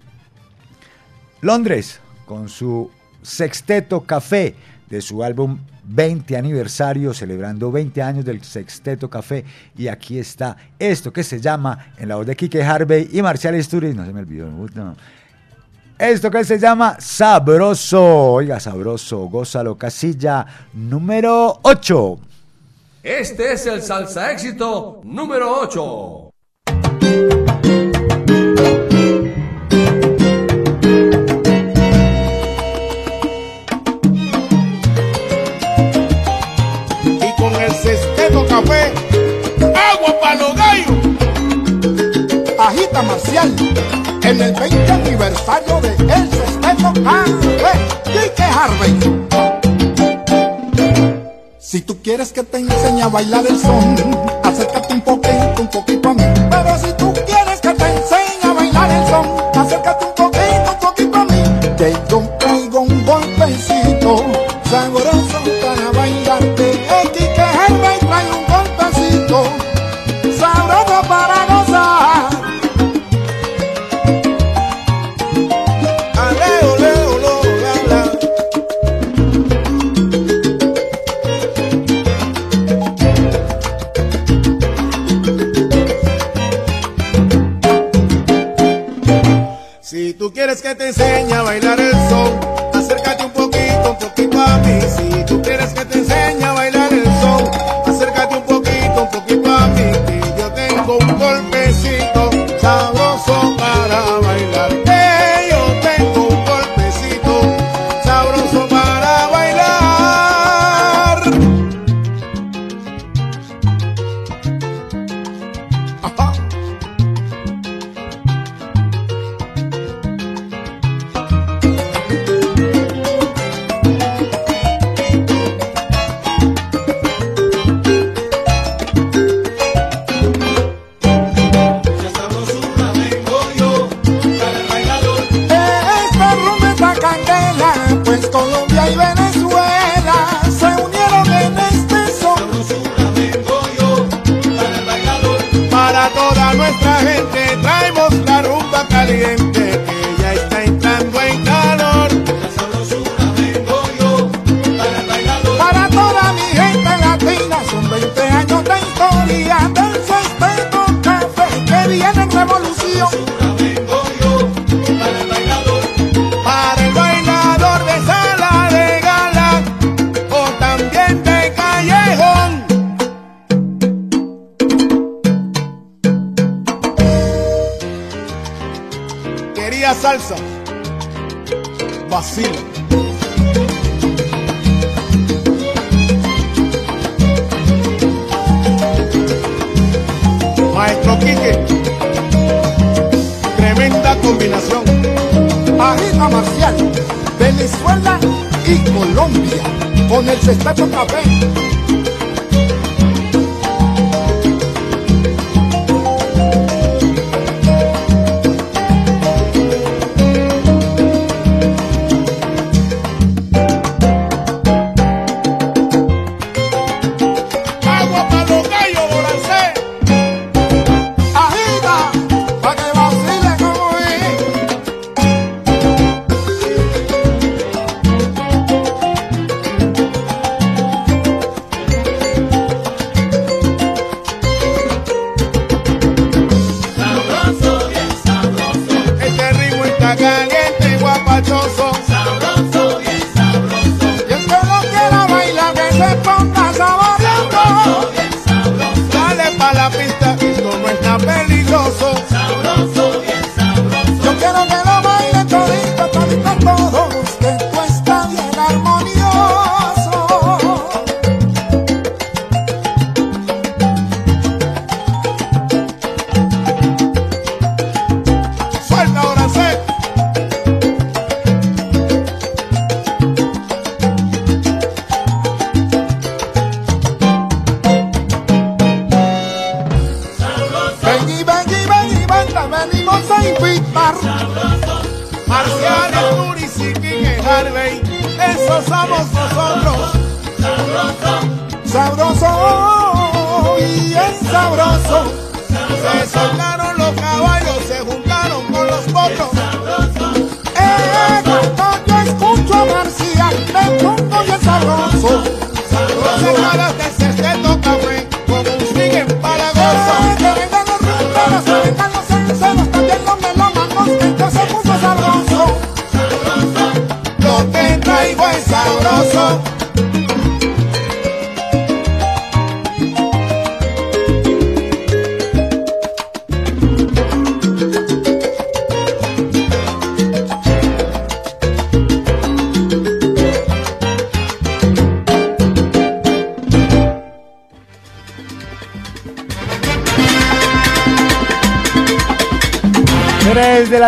Londres con su sexteto café de su álbum 20 aniversario, celebrando 20 años del sexteto café. Y aquí está esto que se llama, en la voz de Kike Harvey y Marcial Isturiz, no se me olvidó, no. Esto que se llama Sabroso. Oiga, sabroso, gózalo, casilla número 8. Este es el salsa éxito número 8. Y con el sesteto café, agua para los gallos. Agita Marcial en el 20 aniversario de El Café. Kike Harvey. Si tú quieres que te enseñe a bailar el son, acércate un poquito, un poquito a mí. Pero si tú quieres que te enseñe a bailar el son, acércate un poquito, un poquito a mí. Que yo quieres que te enseñe a bailar el son, acércate un poquito, un poquito a mí. Si Venezuela y Colombia, con el cestacho café.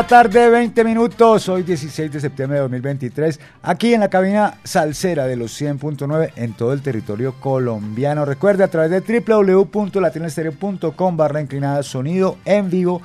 Tarde, 20 minutos. Hoy 16 de septiembre de 2023. Aquí en la cabina salsera de los 100.9 en todo el territorio colombiano. Recuerde a través de www.latinoestereo.com barra inclinada sonido en vivo.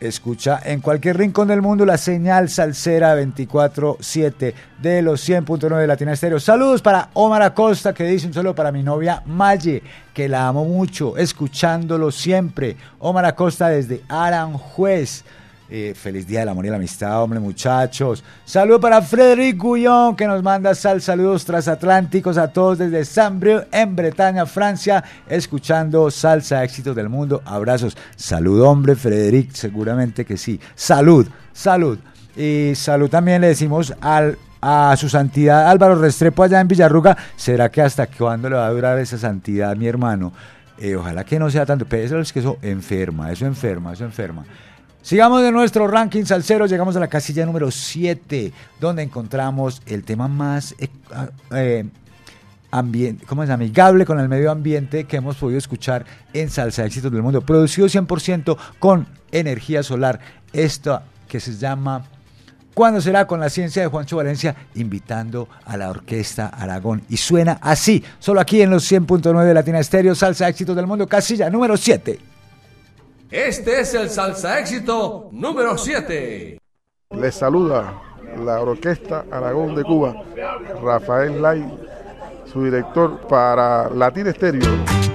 Escucha en cualquier rincón del mundo la señal salsera 24-7 de los 100.9 de Latina Estéreo. Saludos para Omar Acosta que dice un saludo para mi novia Maye, que la amo mucho, escuchándolo siempre. Omar Acosta desde Aranjuez. Eh, feliz Día del Amor y la Amistad, hombre, muchachos. Saludo para Frederic Gullón, que nos manda sal, saludos transatlánticos a todos desde Saint-Brieuc, en Bretaña, Francia, escuchando Salsa Éxitos del Mundo. Abrazos. Salud, hombre, Frederic, seguramente que sí. Salud, salud. Y salud también le decimos al, a su santidad Álvaro Restrepo allá en Villarruga. ¿Será que hasta cuándo le va a durar esa santidad, mi hermano? Eh, ojalá que no sea tanto, pero eso es que eso enferma, eso enferma, eso enferma. Sigamos de nuestro ranking salsero, llegamos a la casilla número 7, donde encontramos el tema más eh, eh, ambien- ¿cómo es? amigable con el medio ambiente que hemos podido escuchar en Salsa Éxitos del Mundo, producido 100% con energía solar. Esto que se llama ¿Cuándo será con la ciencia de Juancho Valencia? Invitando a la orquesta Aragón. Y suena así, solo aquí en los 100.9 de Latina Estéreo, Salsa Éxitos del Mundo, casilla número 7. Este es el salsa éxito número 7. Les saluda la Orquesta Aragón de Cuba, Rafael Lai, su director para Latin Estéreo.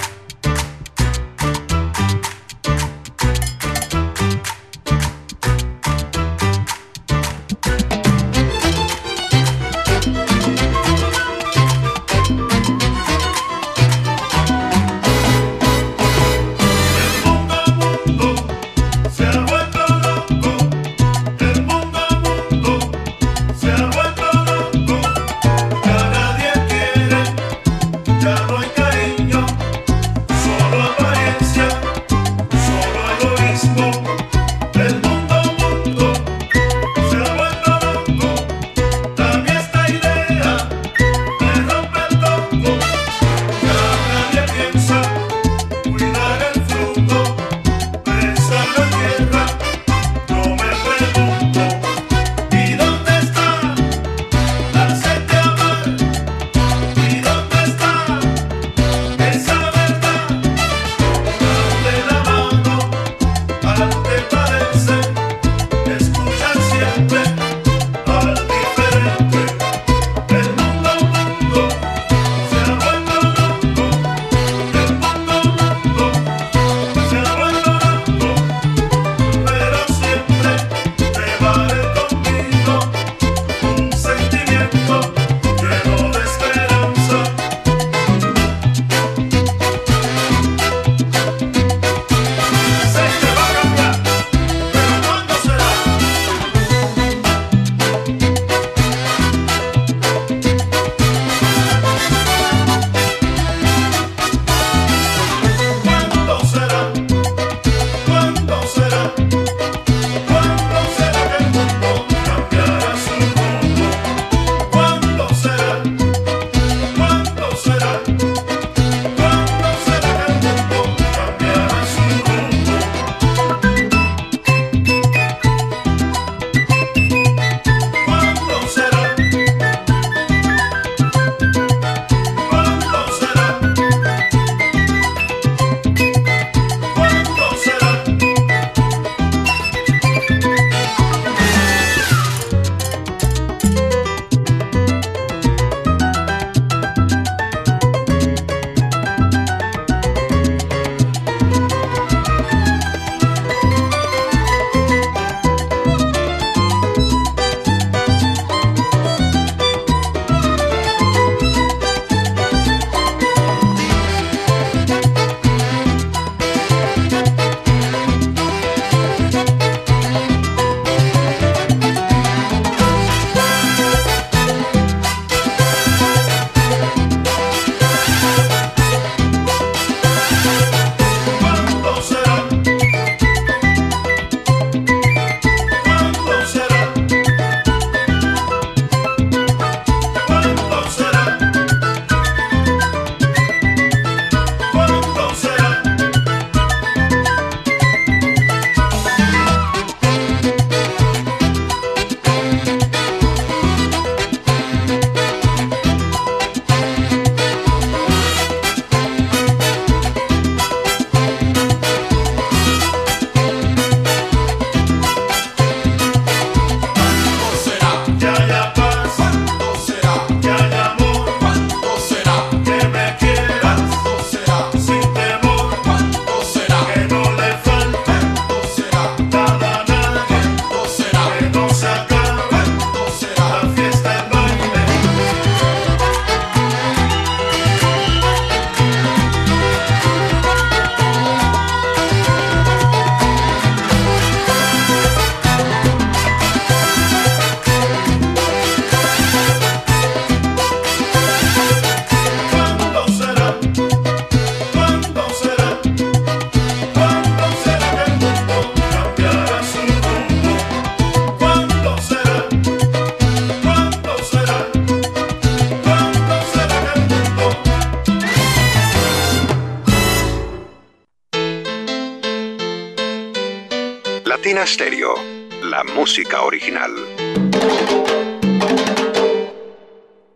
Latina Stereo, la música original.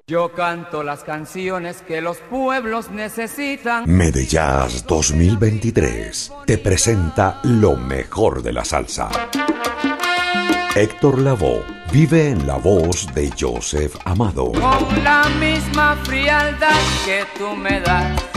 Yo canto las canciones que los pueblos necesitan. Medellas 2023 te presenta lo mejor de la salsa. Héctor Lavoe vive en la voz de Joseph Amado, Con la misma frialdad que tú me das.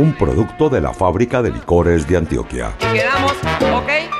un producto de la fábrica de licores de Antioquia. Quedamos, ¿ok?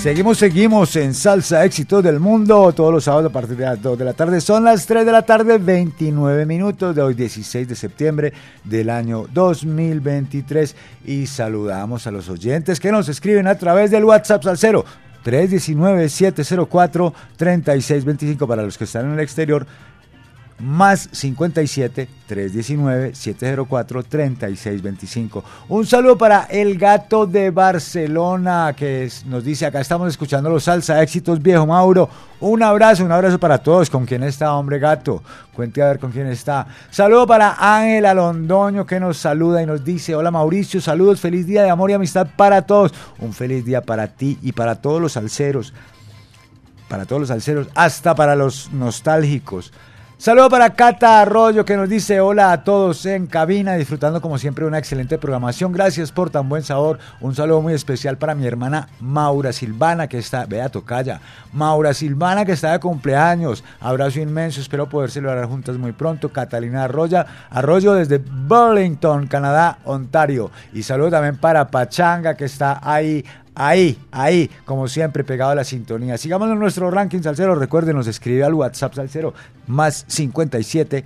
Seguimos, seguimos en Salsa Éxitos del Mundo. Todos los sábados a partir de las 2 de la tarde. Son las 3 de la tarde, 29 minutos de hoy, 16 de septiembre del año 2023. Y saludamos a los oyentes que nos escriben a través del WhatsApp Salcero 319-704-3625 para los que están en el exterior. Más 57 319 704 3625. Un saludo para el gato de Barcelona que nos dice acá estamos escuchando los salsa éxitos viejo Mauro. Un abrazo, un abrazo para todos. ¿Con quién está, hombre gato? Cuente a ver con quién está. Saludo para Ángela Londoño que nos saluda y nos dice: Hola Mauricio, saludos, feliz día de amor y amistad para todos. Un feliz día para ti y para todos los salseros para todos los salseros, hasta para los nostálgicos. Saludo para Cata Arroyo que nos dice hola a todos en cabina, disfrutando como siempre una excelente programación. Gracias por tan buen sabor. Un saludo muy especial para mi hermana Maura Silvana que está, vea tocaya, Maura Silvana que está de cumpleaños. Abrazo inmenso, espero poder celebrar juntas muy pronto. Catalina Arroyo, Arroyo desde Burlington, Canadá, Ontario. Y saludo también para Pachanga que está ahí Ahí, ahí, como siempre, pegado a la sintonía. Sigamos en nuestro ranking salsero. Recuerden, nos escribe al WhatsApp salsero más 57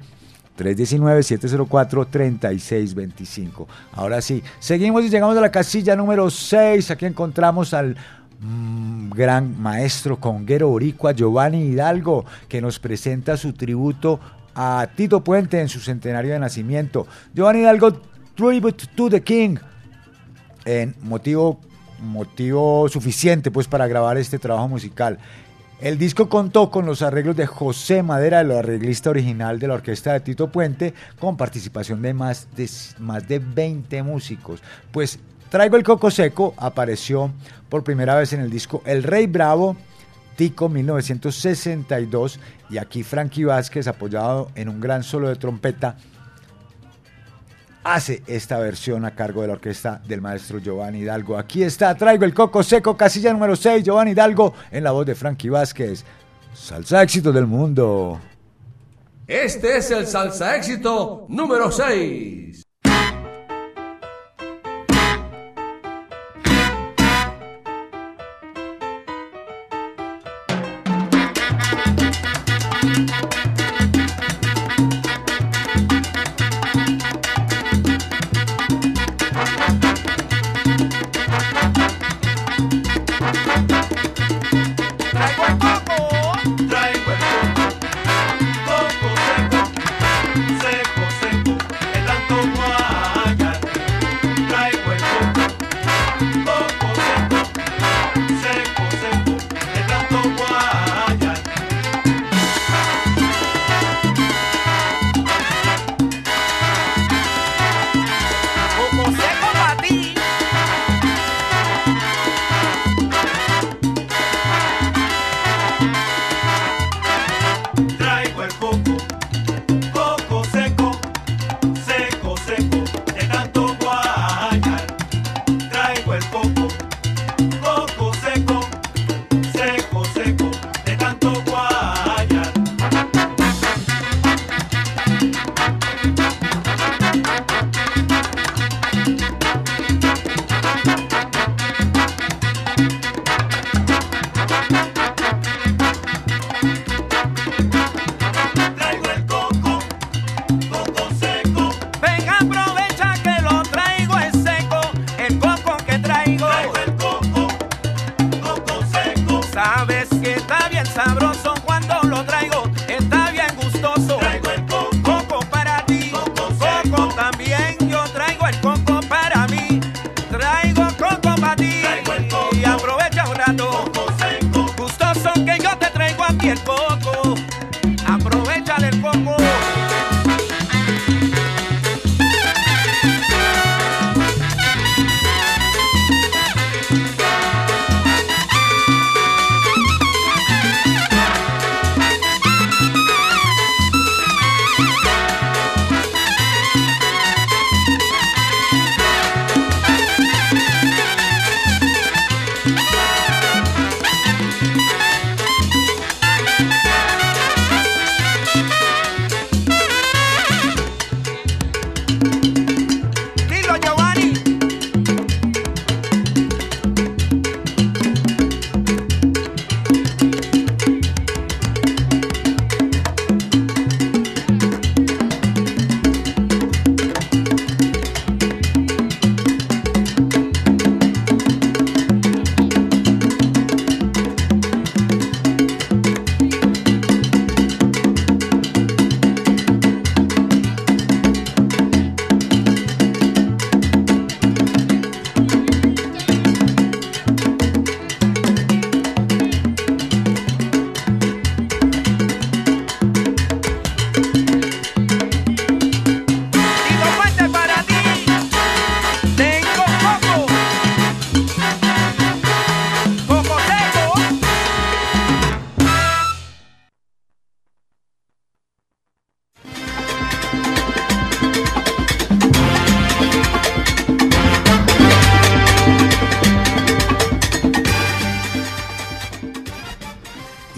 319-704-3625. Ahora sí, seguimos y llegamos a la casilla número 6. Aquí encontramos al mm, gran maestro conguero boricua Giovanni Hidalgo, que nos presenta su tributo a Tito Puente en su centenario de nacimiento. Giovanni Hidalgo, Tribute to the King en motivo, motivo suficiente pues para grabar este trabajo musical. El disco contó con los arreglos de José Madera, el arreglista original de la orquesta de Tito Puente, con participación de más de, más de 20 músicos. Pues Traigo el Coco Seco apareció por primera vez en el disco El Rey Bravo, Tico 1962, y aquí Frankie Vázquez apoyado en un gran solo de trompeta hace esta versión a cargo de la orquesta del maestro Giovanni Hidalgo. Aquí está, traigo el coco seco, casilla número 6, Giovanni Hidalgo, en la voz de Frankie Vázquez. Salsa éxito del mundo. Este es el salsa éxito número 6.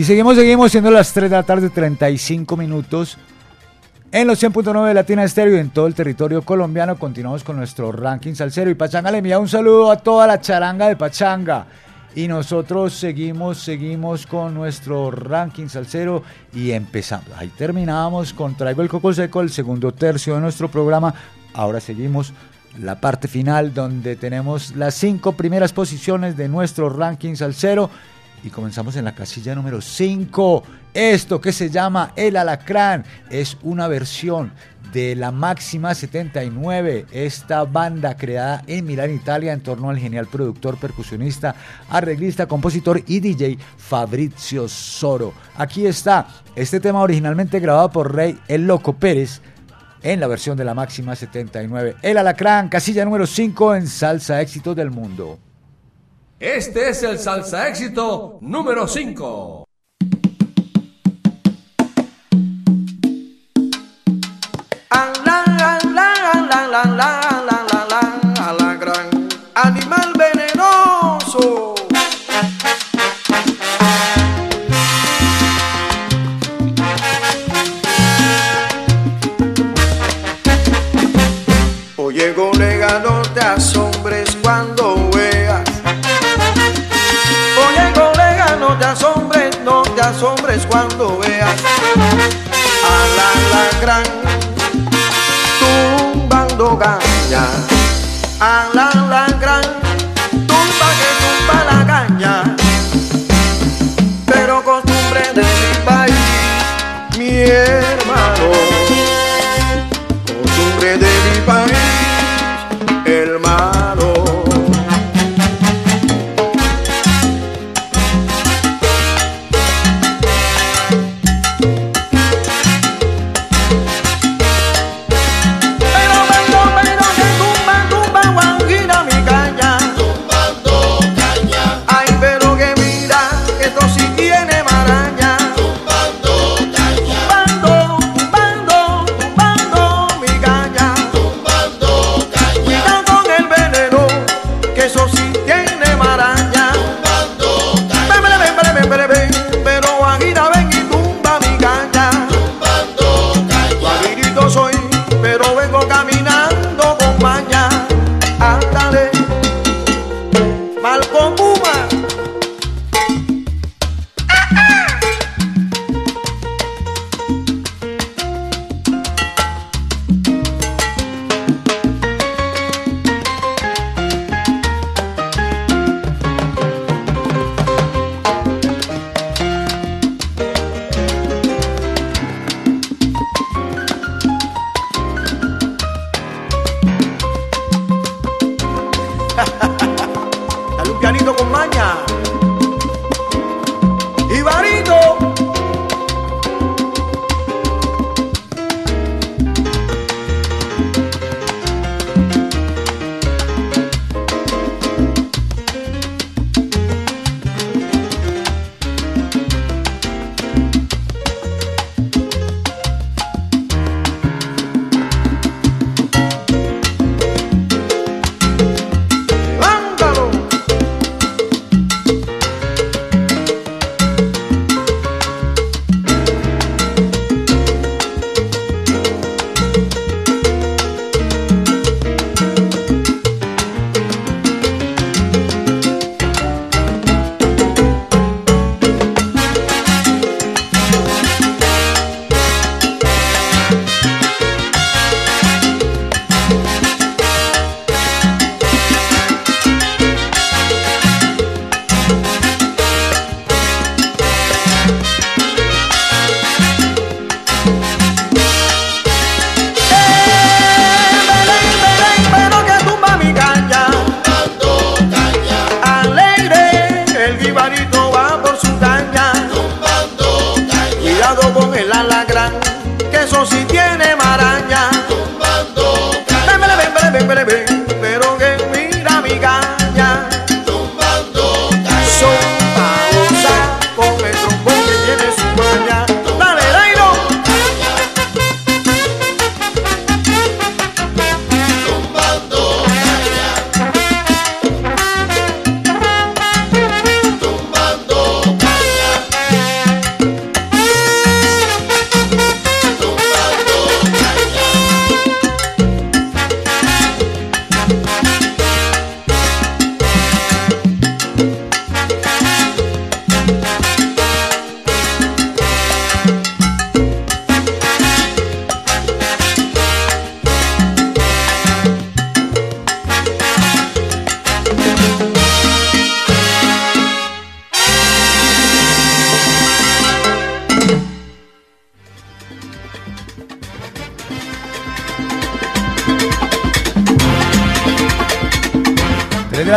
Seguimos, seguimos siendo las 3 de la tarde, 35 minutos. En los 100.9 de Latina Estéreo y en todo el territorio colombiano continuamos con nuestro ranking salsero. Y Pachanga le envía un saludo a toda la charanga de Pachanga. Y nosotros seguimos, seguimos con nuestro ranking salsero y empezamos. Ahí terminamos con Traigo el Coco Seco, el segundo tercio de nuestro programa. Ahora seguimos la parte final donde tenemos las cinco primeras posiciones de nuestro ranking salsero. Y comenzamos en la casilla número 5. Esto que se llama El Alacrán es una versión de la Máxima 79, esta banda creada en Milán, Italia, en torno al genial productor, percusionista, arreglista, compositor y DJ Fabrizio Soro. Aquí está este tema originalmente grabado por Rey El Loco Pérez en la versión de la Máxima 79. El Alacrán, casilla número 5 en Salsa Éxito del Mundo. Este es el salsa éxito número 5. Ang lang lang lang lang lang la, la, la, la, la,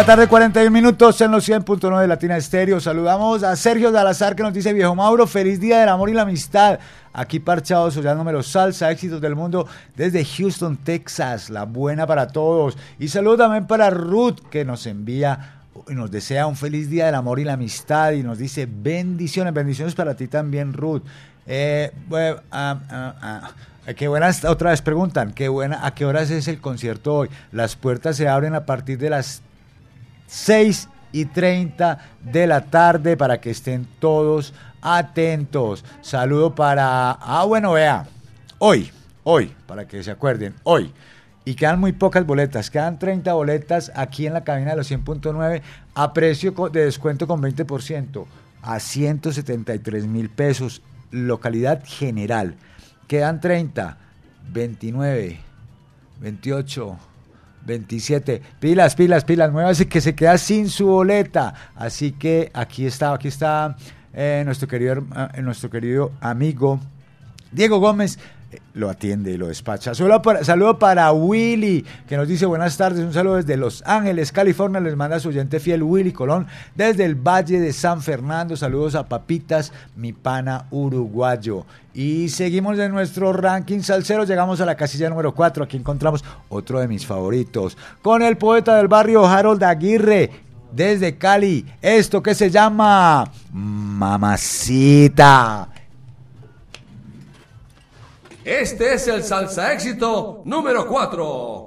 tarde, 41 minutos en los 100.9 de Latina Estéreo. Saludamos a Sergio Salazar que nos dice, viejo Mauro, feliz día del amor y la amistad. Aquí parchados, oyándome los salsa, éxitos del mundo desde Houston, Texas. La buena para todos. Y saludo también para Ruth que nos envía y nos desea un feliz día del amor y la amistad y nos dice bendiciones, bendiciones para ti también, Ruth. Eh, bueno, ah, ah, ah. Qué buenas, otra vez preguntan, qué buena, ¿a qué horas es el concierto hoy? Las puertas se abren a partir de las 6 y 30 de la tarde para que estén todos atentos. Saludo para, ah bueno, vea, hoy, hoy, para que se acuerden, hoy. Y quedan muy pocas boletas, quedan 30 boletas aquí en la cabina de los 100.9 a precio de descuento con 20% a 173 mil pesos, localidad general. Quedan 30, 29, 28, 27. Pilas, pilas, pilas. Muévase que se queda sin su boleta. Así que aquí está, aquí está eh, nuestro, querido, eh, nuestro querido amigo Diego Gómez. Lo atiende y lo despacha. Saludo para, saludo para Willy, que nos dice buenas tardes. Un saludo desde Los Ángeles, California. Les manda su oyente fiel Willy Colón. Desde el Valle de San Fernando. Saludos a Papitas, mi pana uruguayo. Y seguimos en nuestro ranking salsero. Llegamos a la casilla número 4. Aquí encontramos otro de mis favoritos. Con el poeta del barrio Harold Aguirre. Desde Cali. Esto que se llama Mamacita. Este es el salsa éxito número 4.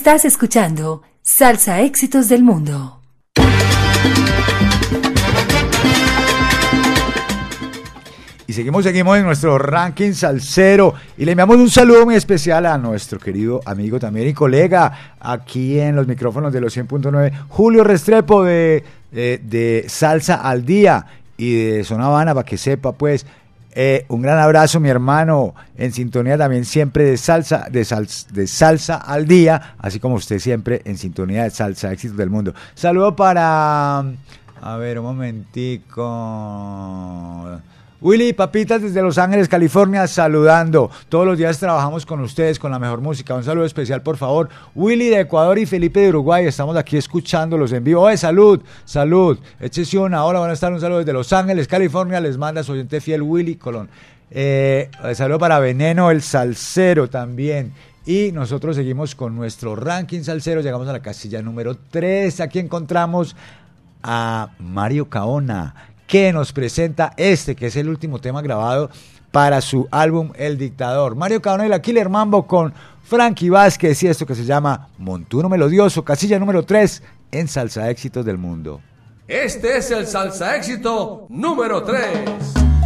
Estás escuchando Salsa Éxitos del Mundo. Y seguimos, seguimos en nuestro ranking salsero. Y le enviamos un saludo muy especial a nuestro querido amigo también y colega aquí en los micrófonos de los 100.9, Julio Restrepo de, de, de Salsa al Día y de Zona Habana, para que sepa, pues. Eh, un gran abrazo, mi hermano, en sintonía también siempre de salsa, de, sals- de salsa al día, así como usted siempre en sintonía de salsa, éxitos del mundo. Saludo para, a ver, un momentico. Willy Papitas desde Los Ángeles, California, saludando. Todos los días trabajamos con ustedes con la mejor música. Un saludo especial, por favor. Willy de Ecuador y Felipe de Uruguay, estamos aquí escuchándolos en vivo. ¡Oye, salud! ¡Salud! Échese una. Hola, buenas tardes. Un saludo desde Los Ángeles, California. Les manda su oyente fiel Willy Colón. Eh, saludo para Veneno, el salsero también. Y nosotros seguimos con nuestro ranking salsero. Llegamos a la casilla número 3. Aquí encontramos a Mario Caona, que nos presenta este, que es el último tema grabado para su álbum El Dictador. Mario Caona y Mambo con Frankie Vázquez y esto que se llama Montuno Melodioso, casilla número 3 en Salsa Éxitos del Mundo. Este es el salsa éxito número 3.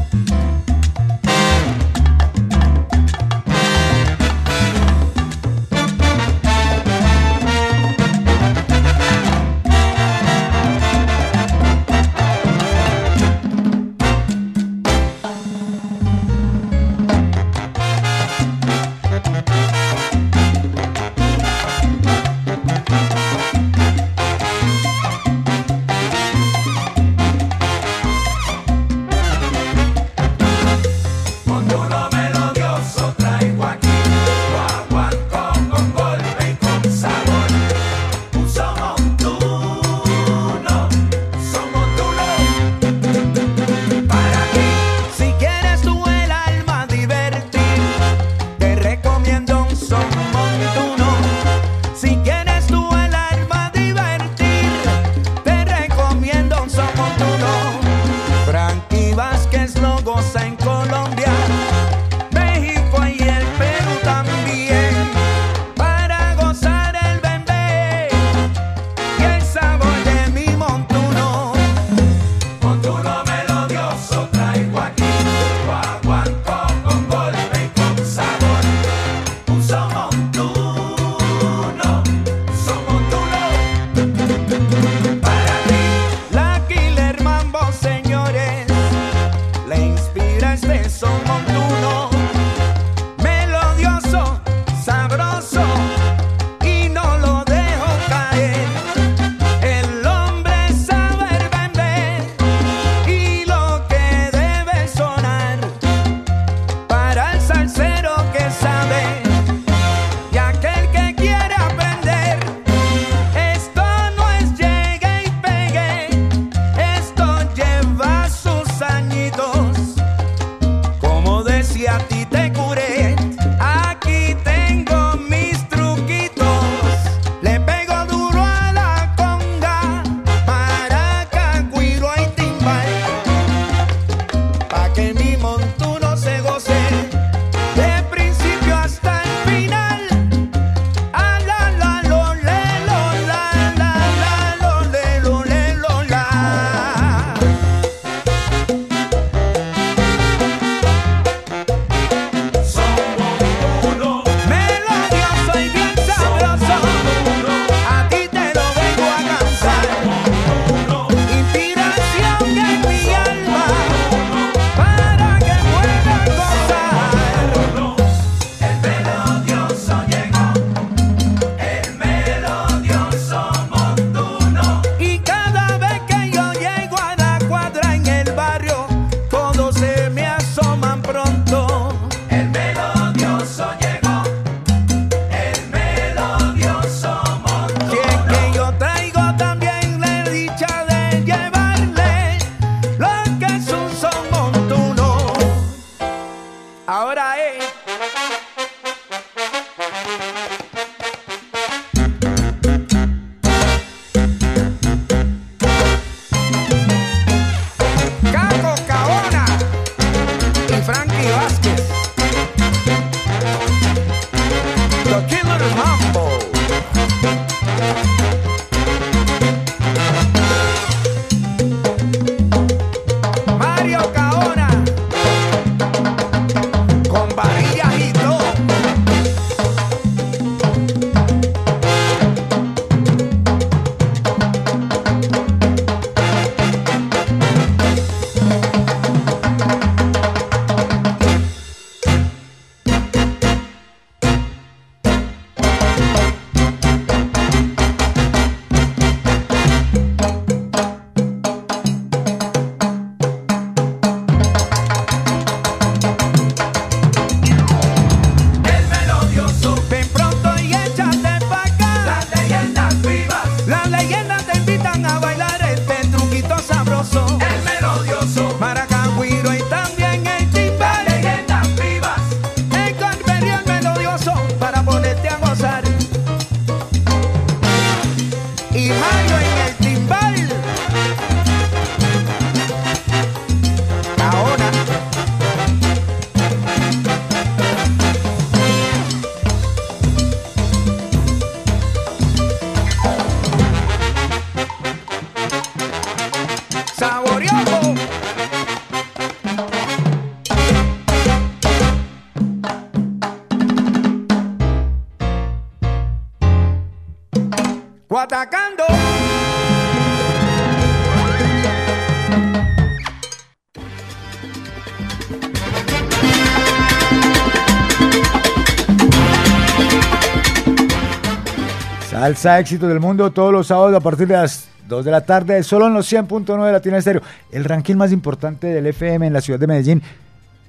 Salsa éxito del mundo todos los sábados a partir de las 2 de la tarde, solo en los 100.9 de Latina Estéreo. El ranking más importante del FM en la ciudad de Medellín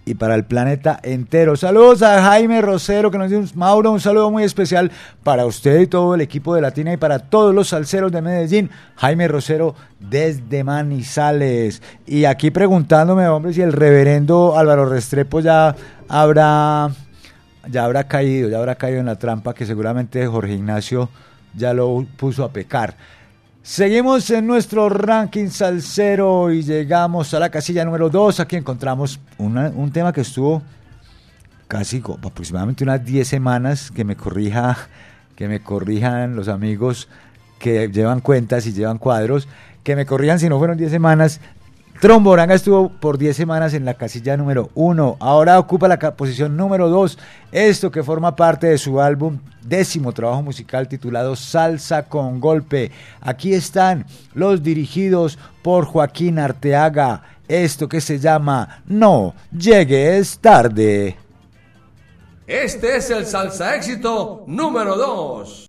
y para el planeta entero. Saludos a Jaime Rosero que nos un, Mauro, un saludo muy especial para usted y todo el equipo de Latina y para todos los salseros de Medellín. Jaime Rosero desde Manizales. Y aquí preguntándome, hombre, si el reverendo Álvaro Restrepo ya habrá ya habrá caído, ya habrá caído en la trampa que seguramente Jorge Ignacio ya lo puso a pecar. Seguimos en nuestro ranking salsero y llegamos a la casilla número 2. Aquí encontramos un tema que estuvo casi aproximadamente unas 10 semanas que me corrija que me corrijan los amigos que llevan cuentas y llevan cuadros, que me corrijan si no fueron 10 semanas. Tromboranga estuvo por 10 semanas en la casilla número 1, ahora ocupa la posición número 2, esto que forma parte de su álbum décimo trabajo musical titulado Salsa con Golpe. Aquí están los dirigidos por Joaquín Arteaga, esto que se llama No llegues tarde. Este es el salsa éxito número 2.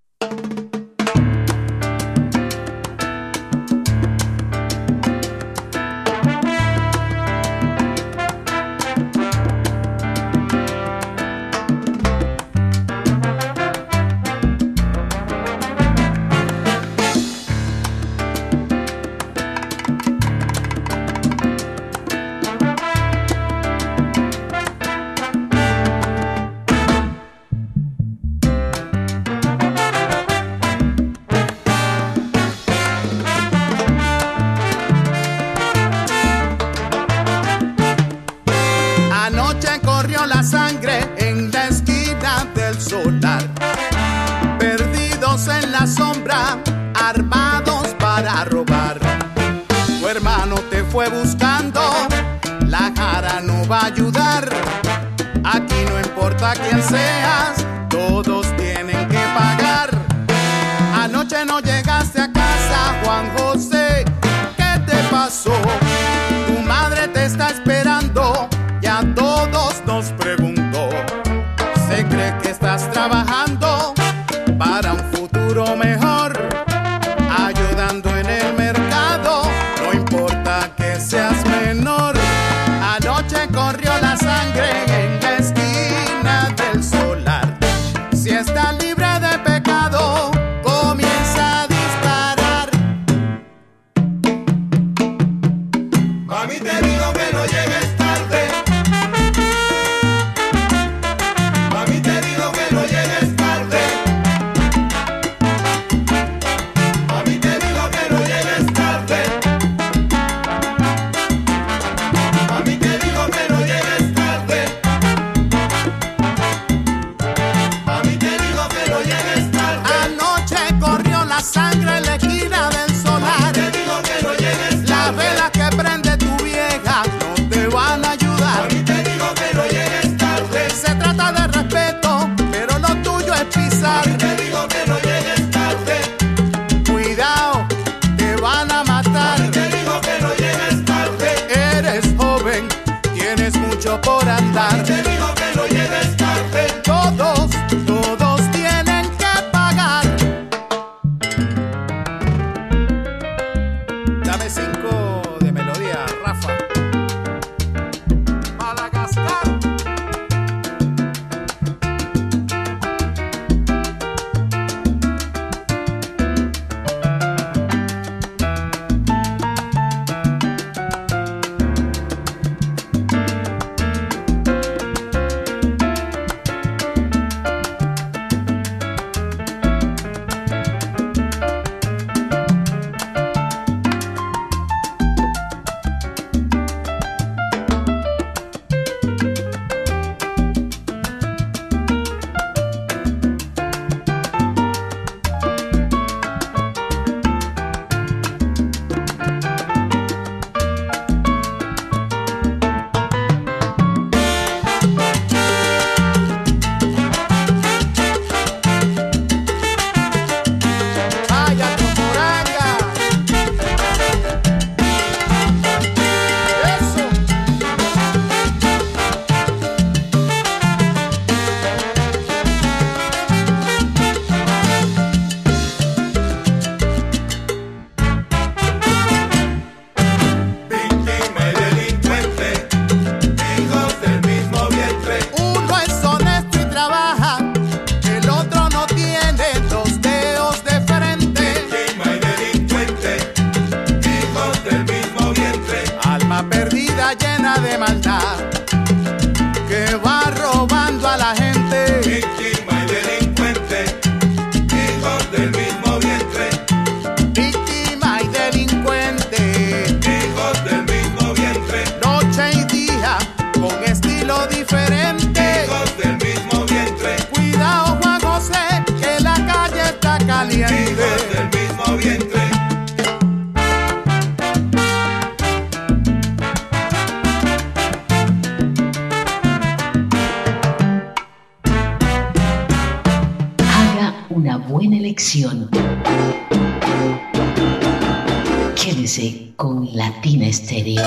Con Latina Estéreo.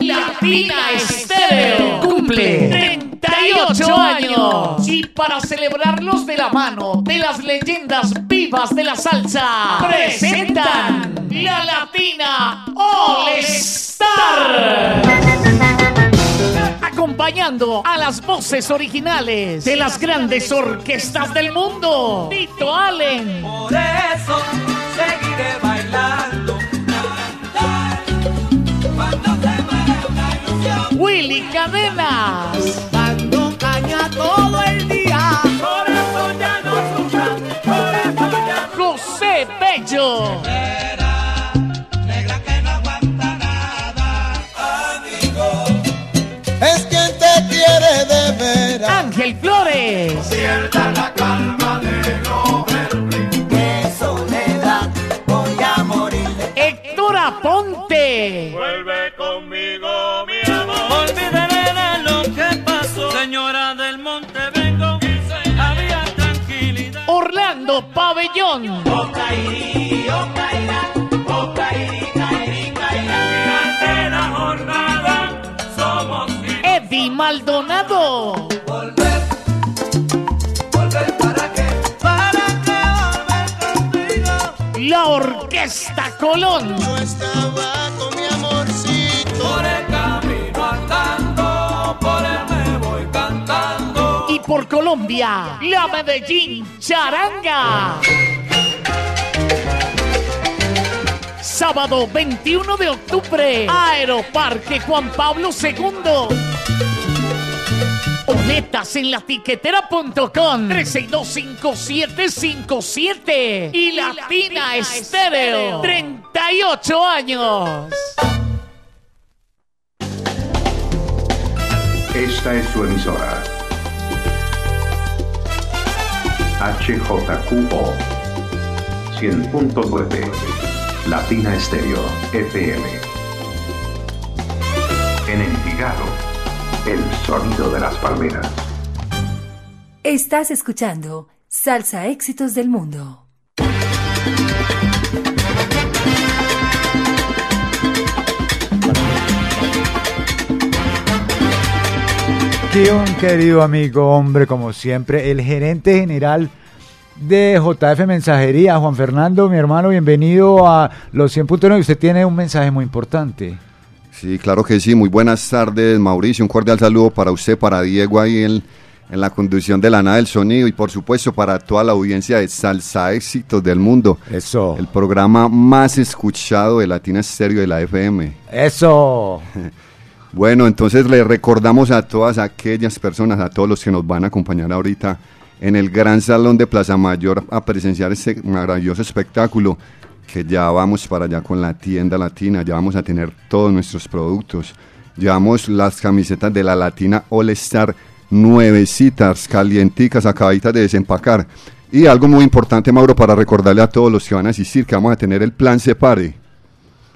Latina Estéreo cumple 38 años. Y para celebrarlos de la mano de las leyendas vivas de la salsa, presentan la Latina All Star. Acompañando a las voces originales de las grandes orquestas del mundo. Tito Allen. Por eso seguiré bailando. Willy Cadenas. Dando caña todo el día. Por eso ya no sufran, por eso ya José Bello. Ángel Flores. Pierda la calma de no ver De soledad voy a morir. Héctor Aponte. Vuelve conmigo, mi amor. Olvidaré de lo que pasó. Señora del Monte, vengo. Había tranquilidad. Orlando Pabellón. Durante la jornada somos Eddie Maldonado. La Orquesta Colón. Yo estaba con mi amorcito. Por el camino andando, por él me voy cantando. Y por Colombia, la Medellín Charanga. Sábado 21 de octubre, Aeroparque Juan Pablo II. Boletas en latiquetera.com 3625757 y Latina Estéreo. 38 años. Esta es su emisora. HJQO 100.9 Latina Estéreo FM. En Envigado, el sonido de las palmeras. Estás escuchando Salsa Éxitos del Mundo. Aquí un querido amigo, hombre, como siempre, el gerente general de JF Mensajería, Juan Fernando, mi hermano, bienvenido a los 100.9. Usted tiene un mensaje muy importante. Sí, claro que sí. Muy buenas tardes, Mauricio. Un cordial saludo para usted, para Diego ahí en, en la conducción de la nada del sonido y por supuesto para toda la audiencia de Salsa Éxitos del Mundo. Eso. El programa más escuchado de Latina Estéreo de la FM. Eso. Bueno, entonces le recordamos a todas aquellas personas, a todos los que nos van a acompañar ahorita en el gran salón de Plaza Mayor a presenciar este maravilloso espectáculo que ya vamos para allá con la tienda latina, ya vamos a tener todos nuestros productos. Llevamos las camisetas de la Latina All Star nuevecitas, calienticas, acabaditas de desempacar. Y algo muy importante, Mauro, para recordarle a todos los que van a asistir, que vamos a tener el plan Separe.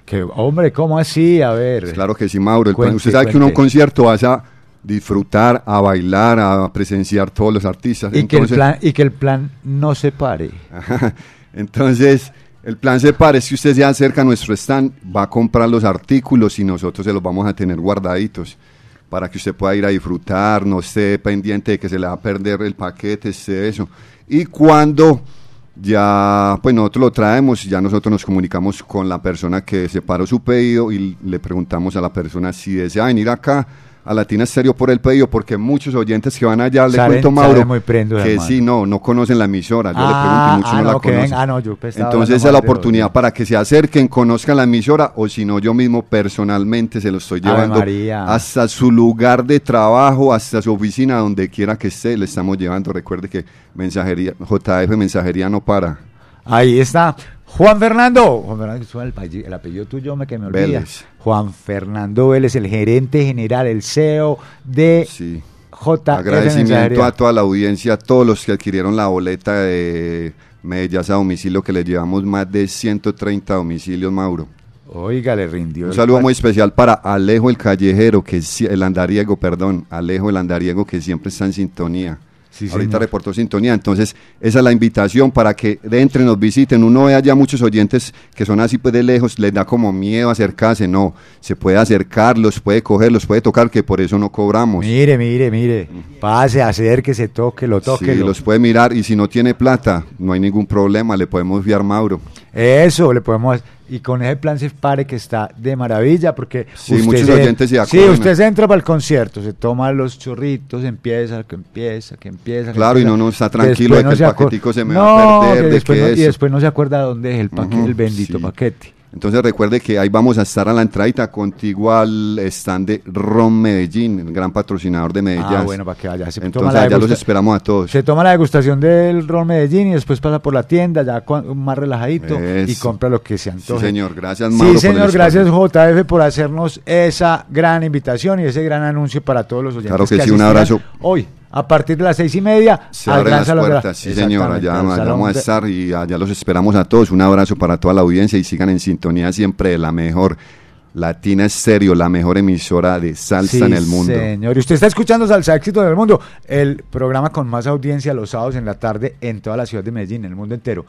Que, hombre, ¿cómo así? A ver. Claro que sí, Mauro. El plan- usted sabe que uno un concierto vas a disfrutar, a bailar, a presenciar todos los artistas. Y, que el plan, y que el plan no se pare. Entonces, el plan se pare, si usted se acerca a nuestro stand, va a comprar los artículos y nosotros se los vamos a tener guardaditos para que usted pueda ir a disfrutar, no esté pendiente de que se le va a perder el paquete, esté eso. Y cuando ya, pues nosotros lo traemos, ya nosotros nos comunicamos con la persona que separó su pedido y le preguntamos a la persona si desea venir acá a Latina Estéreo por el pedido, porque muchos oyentes que van allá, le cuento, Mauro, muy que hermano. sí, no, no conocen la emisora. Yo Ah, le pregunto y muchos ah, no, no, la conocen. ven- ah, no, yo Entonces es la oportunidad para que se acerquen, conozcan la emisora, o si no, yo mismo personalmente se lo estoy llevando hasta su lugar de trabajo, hasta su oficina, donde quiera que esté, le estamos llevando. Recuerde que mensajería, JF Mensajería no para. Ahí está. Juan Fernando. Juan Fernando, el, apellido- el apellido tuyo, me que me olvida. Vélez. Juan Fernando Vélez, el gerente general, el CEO de J. Agradecimiento a toda la audiencia, a todos los que adquirieron la boleta de Medellas a domicilio, que les llevamos más de 130 domicilios, Mauro. Oiga, le rindió. Un saludo muy especial para Alejo el Callejero, que es el andariego, perdón, Alejo el andariego que siempre está en sintonía. Sí, Ahorita señor. reportó sintonía, entonces esa es la invitación para que de entre nos visiten. Uno ve allá muchos oyentes que son así pues de lejos, les da como miedo acercarse, no, se puede acercar, los puede coger, los puede tocar, que por eso no cobramos. Mire, mire, mire. Pase, acérquese, toque, lo toque. Sí, los puede mirar y si no tiene plata, no hay ningún problema, le podemos enviar Mauro. Eso, le podemos. Y con ese plan se pare que está de maravilla, porque. Sí, muchos oyentes se Sí, usted se entra para el concierto, se toma los chorritos, empieza, que empieza, que empieza. que Claro, y no, no está tranquilo de que el paquetico se me No, va a perder, que de después que no- y después no se acuerda dónde es el, paquete, el bendito sí. paquete. Entonces recuerde que ahí vamos a estar a la entradita contigo al stand de Ron Medellín, el gran patrocinador de Medellín. Ah, bueno, para que vaya. Se toma Entonces la allá los esperamos a todos. Se toma la degustación del Ron Medellín y después pasa por la tienda, ya más relajadito, y compra lo que se antoje. Sí, señor. Gracias, Sí, Mauro, el señor, gracias JF por hacernos esa gran invitación y ese gran anuncio para todos los oyentes. Claro que sí, un abrazo. Hoy, a partir de las seis y media, Se abren las puertas, sí señor, allá, vamos a estar y allá los esperamos a todos. Un abrazo para toda la audiencia y sigan en sintonía siempre de la mejor Latina Estéreo, la mejor emisora de salsa Sí, en el mundo. Señor, y usted está escuchando Salsa Éxito del Mundo, el programa con más audiencia los sábados en la tarde en toda la ciudad de Medellín, en el mundo entero.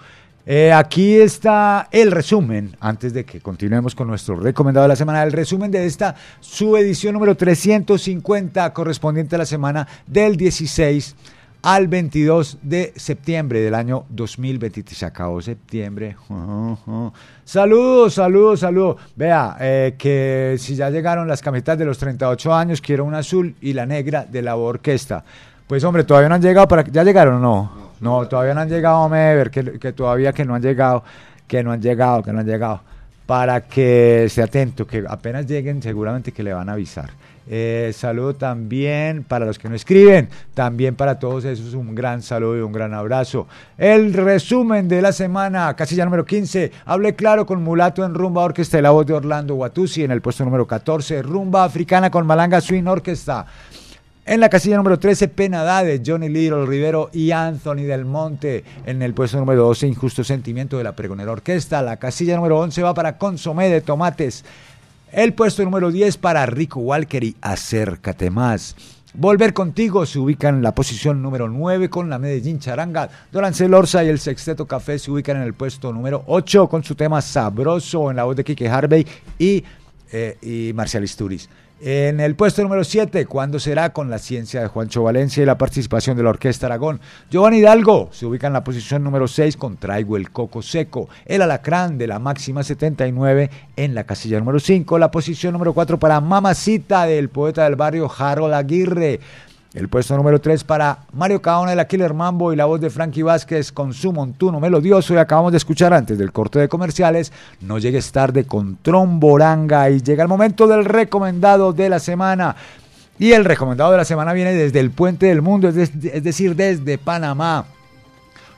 Eh, aquí está el resumen, antes de que continuemos con nuestro recomendado de la semana, el resumen de esta subedición número 350 correspondiente a la semana del 16 al 22 de septiembre del año 2023. Se acabó septiembre. Saludos, saludos, saludos. Vea, eh, que si ya llegaron las camisetas de los 38 años, quiero una azul y la negra de la orquesta. Pues hombre, todavía no han llegado para... ¿Ya llegaron o no? No, todavía no han llegado, a ver, que, todavía que no han llegado, que no han llegado, que no han llegado. Para que esté atento, que apenas lleguen seguramente que le van a avisar. Eh, saludo también para los que no escriben, también para todos esos un gran saludo y un gran abrazo. El resumen de la semana, casilla número 15, hable claro con Mulato en Rumba Orquesta y la voz de Orlando Guatusi en el puesto número 14, Rumba Africana con Malanga Swing Orquesta. En la casilla número 13, Penadá de Johnny Little Rivero y Anthony Del Monte. En el puesto número 12, Injusto Sentimiento de la Pregonera Orquesta. La casilla número 11 va para Consomé de Tomates. El puesto número 10 para Rico Walker y Acércate Más. Volver contigo se ubican en la posición número 9 con la Medellín Charanga. Don Ansel Orza y el Sexteto Café se ubican en el puesto número 8 con su tema Sabroso en la voz de Kike Harvey y, eh, y Marcial Isturiz. En el puesto número 7, ¿cuándo será? Con la ciencia de Juancho Valencia y la participación de la Orquesta Aragón. Giovanni Hidalgo se ubica en la posición número 6 con Traigo el Coco Seco. El Alacrán de la máxima 79 en la casilla número 5. La posición número 4 para Mamacita del poeta del barrio Harold Aguirre. El puesto número 3 para Mario Caona de la Killer Mambo y la voz de Frankie Vázquez con su montuno melodioso. Y acabamos de escuchar antes del corte de comerciales, No llegues tarde con Tromboranga. Y llega el momento del recomendado de la semana. Y el recomendado de la semana viene desde el Puente del Mundo, es, es decir, desde Panamá.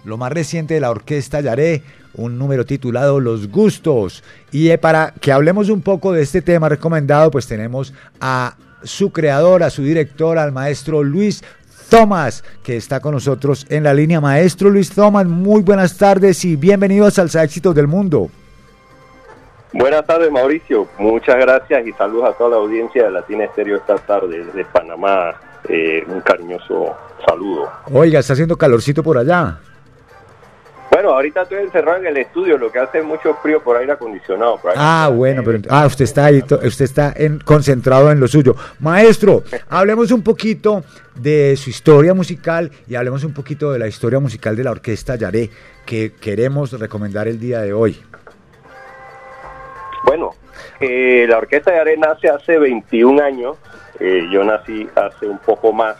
Lo más reciente de la orquesta Yaré, un número titulado Los Gustos. Y eh, para que hablemos un poco de este tema recomendado, pues tenemos a su creador, a su director, al maestro Luis Thomas, que está con nosotros en la línea. Maestro Luis Thomas, muy buenas tardes y bienvenido a Salsa Éxitos del Mundo. Buenas tardes, Mauricio. Muchas gracias y saludos a toda la audiencia de Latina Estéreo esta tarde desde Panamá. Eh, un cariñoso saludo. Oiga, está haciendo calorcito por allá. Bueno, ahorita estoy encerrado en el estudio, lo que hace mucho frío por aire acondicionado. por. Ah, bueno, pero ah, usted está ahí, usted está en- concentrado en lo suyo. Maestro, hablemos un poquito de su historia musical y hablemos un poquito de la historia musical de la orquesta Yaré que queremos recomendar el día de hoy. Bueno, Eh, la Orquesta Arena nace hace 21 años, eh, yo nací hace un poco más.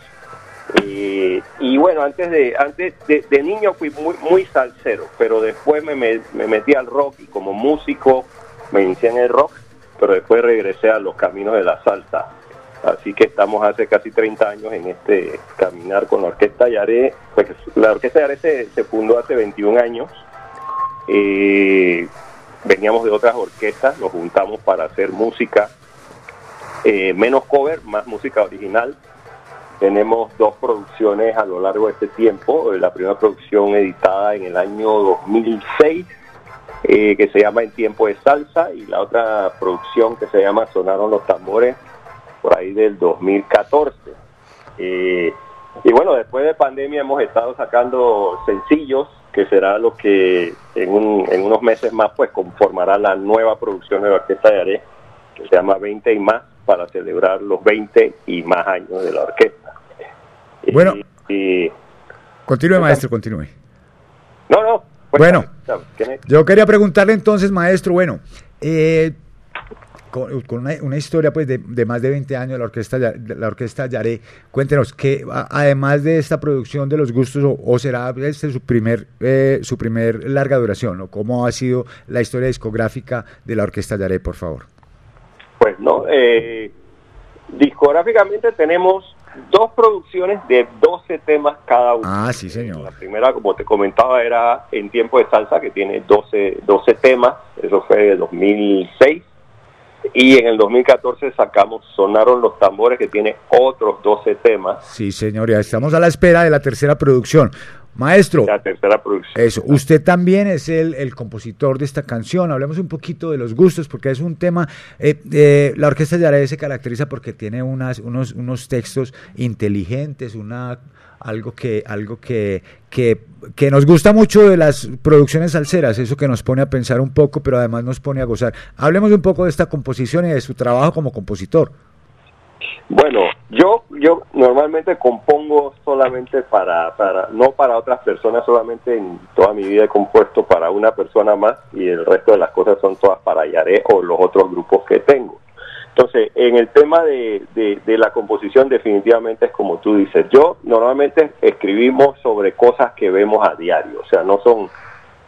Eh, y bueno, antes de antes de, niño fui muy, muy salsero, pero después me, me- me metí al rock y como músico me inicié en el rock, pero después regresé a los caminos de la salsa. Así que estamos hace casi 30 años en este caminar con la Orquesta Yaré. Pues la Orquesta Yaré se, se fundó hace 21 años. Eh, veníamos de otras orquestas, nos juntamos para hacer música, eh, menos cover, más música original. Tenemos dos producciones a lo largo de este tiempo. La primera producción editada en el año 2006, eh, que se llama En Tiempo de Salsa, y la otra producción que se llama Sonaron los Tambores, por ahí del 2014. Eh, y bueno, después de pandemia hemos estado sacando sencillos, que será lo que en unos meses más pues conformará la nueva producción de la Orquesta de Aré, que se llama 20 y más, para celebrar los 20 y más años de la orquesta. Bueno. Y, Continúe, maestro, continúe. no, no. Bueno, ¿quién yo quería preguntarle entonces, maestro, bueno, eh, con, con una, una historia pues de, de más de 20 años de la orquesta, de la orquesta Yaré, cuéntenos que además de esta producción de los gustos o, o será este su primer eh, su primer larga duración, o cómo ha sido la historia discográfica de la orquesta Yaré, por favor. Pues no, eh, discográficamente tenemos dos producciones de 12 temas cada una. Ah, sí, señor. La primera, como te comentaba, era En Tiempo de Salsa, que tiene 12, 12 temas, eso fue de 2006. Y en el 2014 sacamos Sonaron los Tambores, que tiene otros 12 temas. Sí, señor, ya estamos a la espera de la tercera producción. Maestro, La tercera producción. Eso, usted también es el, el compositor de esta canción. Hablemos un poquito de los gustos, porque es un tema. eh, eh, la orquesta de Araya se caracteriza porque tiene unas, unos, unos textos inteligentes, una algo que algo que, que, que nos gusta mucho de las producciones salseras, eso que nos pone a pensar un poco, pero además nos pone a gozar. Hablemos un poco de esta composición y de su trabajo como compositor. Bueno, yo yo normalmente compongo solamente para, para no para otras personas, solamente en toda mi vida he compuesto para una persona más y el resto de las cosas son todas para Yaré o los otros grupos que tengo. Entonces, en el tema de, de, la composición definitivamente es como tú dices. Yo normalmente escribimos sobre cosas que vemos a diario, o sea, no son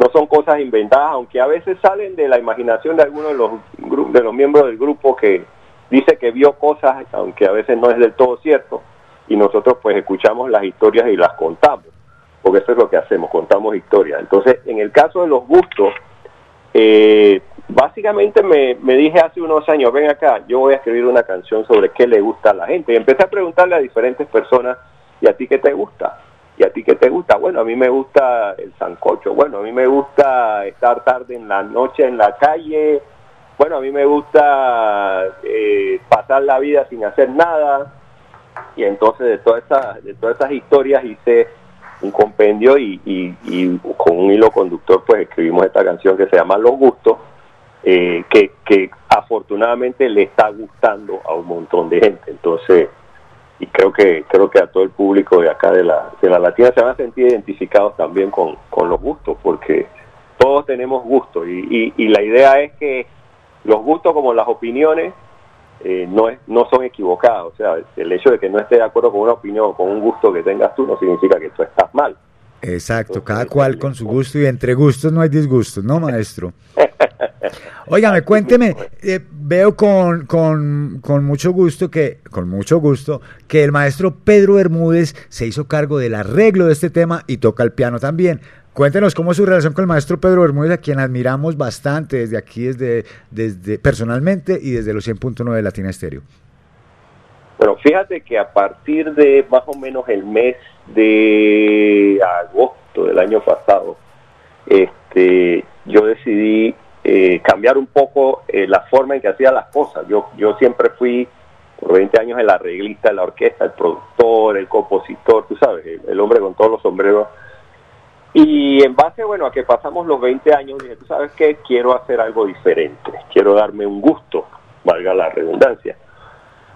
no son cosas inventadas, aunque a veces salen de la imaginación de algunos de los de los miembros del grupo que dice que vio cosas, aunque a veces no es del todo cierto, y nosotros pues escuchamos las historias y las contamos, porque eso es lo que hacemos, contamos historias. Entonces, en el caso de los gustos, eh, básicamente me, me dije hace unos años, ven acá, yo voy a escribir una canción sobre qué le gusta a la gente. Y empecé a preguntarle a diferentes personas, ¿y a ti qué te gusta? ¿Y a ti qué te gusta? Bueno, a mí me gusta el sancocho, bueno, a mí me gusta estar tarde en la noche en la calle, bueno, a mí me gusta eh, pasar la vida sin hacer nada. Y entonces de todas esas, de todas esas historias hice un compendio y, con un hilo conductor pues escribimos esta canción que se llama Los Gustos, eh, que, que afortunadamente le está gustando a un montón de gente. Entonces, y creo que creo que a todo el público de acá de la, de la Latina se van a sentir identificados también con, con los gustos, porque todos tenemos gustos y la idea es que los gustos como las opiniones eh, no, es, no son equivocados. O sea, el hecho de que no esté de acuerdo con una opinión o con un gusto que tengas tú no significa que tú estás mal. Exacto, cada cual con su gusto y entre gustos no hay disgustos, ¿no, maestro? Óigame, cuénteme, eh, veo con, con, con mucho gusto que, con mucho gusto, que el maestro Pedro Bermúdez se hizo cargo del arreglo de este tema y toca el piano también. Cuéntenos cómo es su relación con el maestro Pedro Bermúdez, a quien admiramos bastante desde aquí, desde, personalmente y desde los 100.9 de Latina Estéreo. Bueno, fíjate que a partir de más o menos el mes de agosto del año pasado, este, yo decidí eh, cambiar un poco eh, la forma en que hacía las cosas. Yo, yo siempre fui por 20 años el arreglista de la orquesta, el productor, el compositor, tú sabes, el hombre con todos los sombreros. Y en base, bueno, a que pasamos los 20 años, dije, tú sabes qué, quiero hacer algo diferente, quiero darme un gusto, valga la redundancia.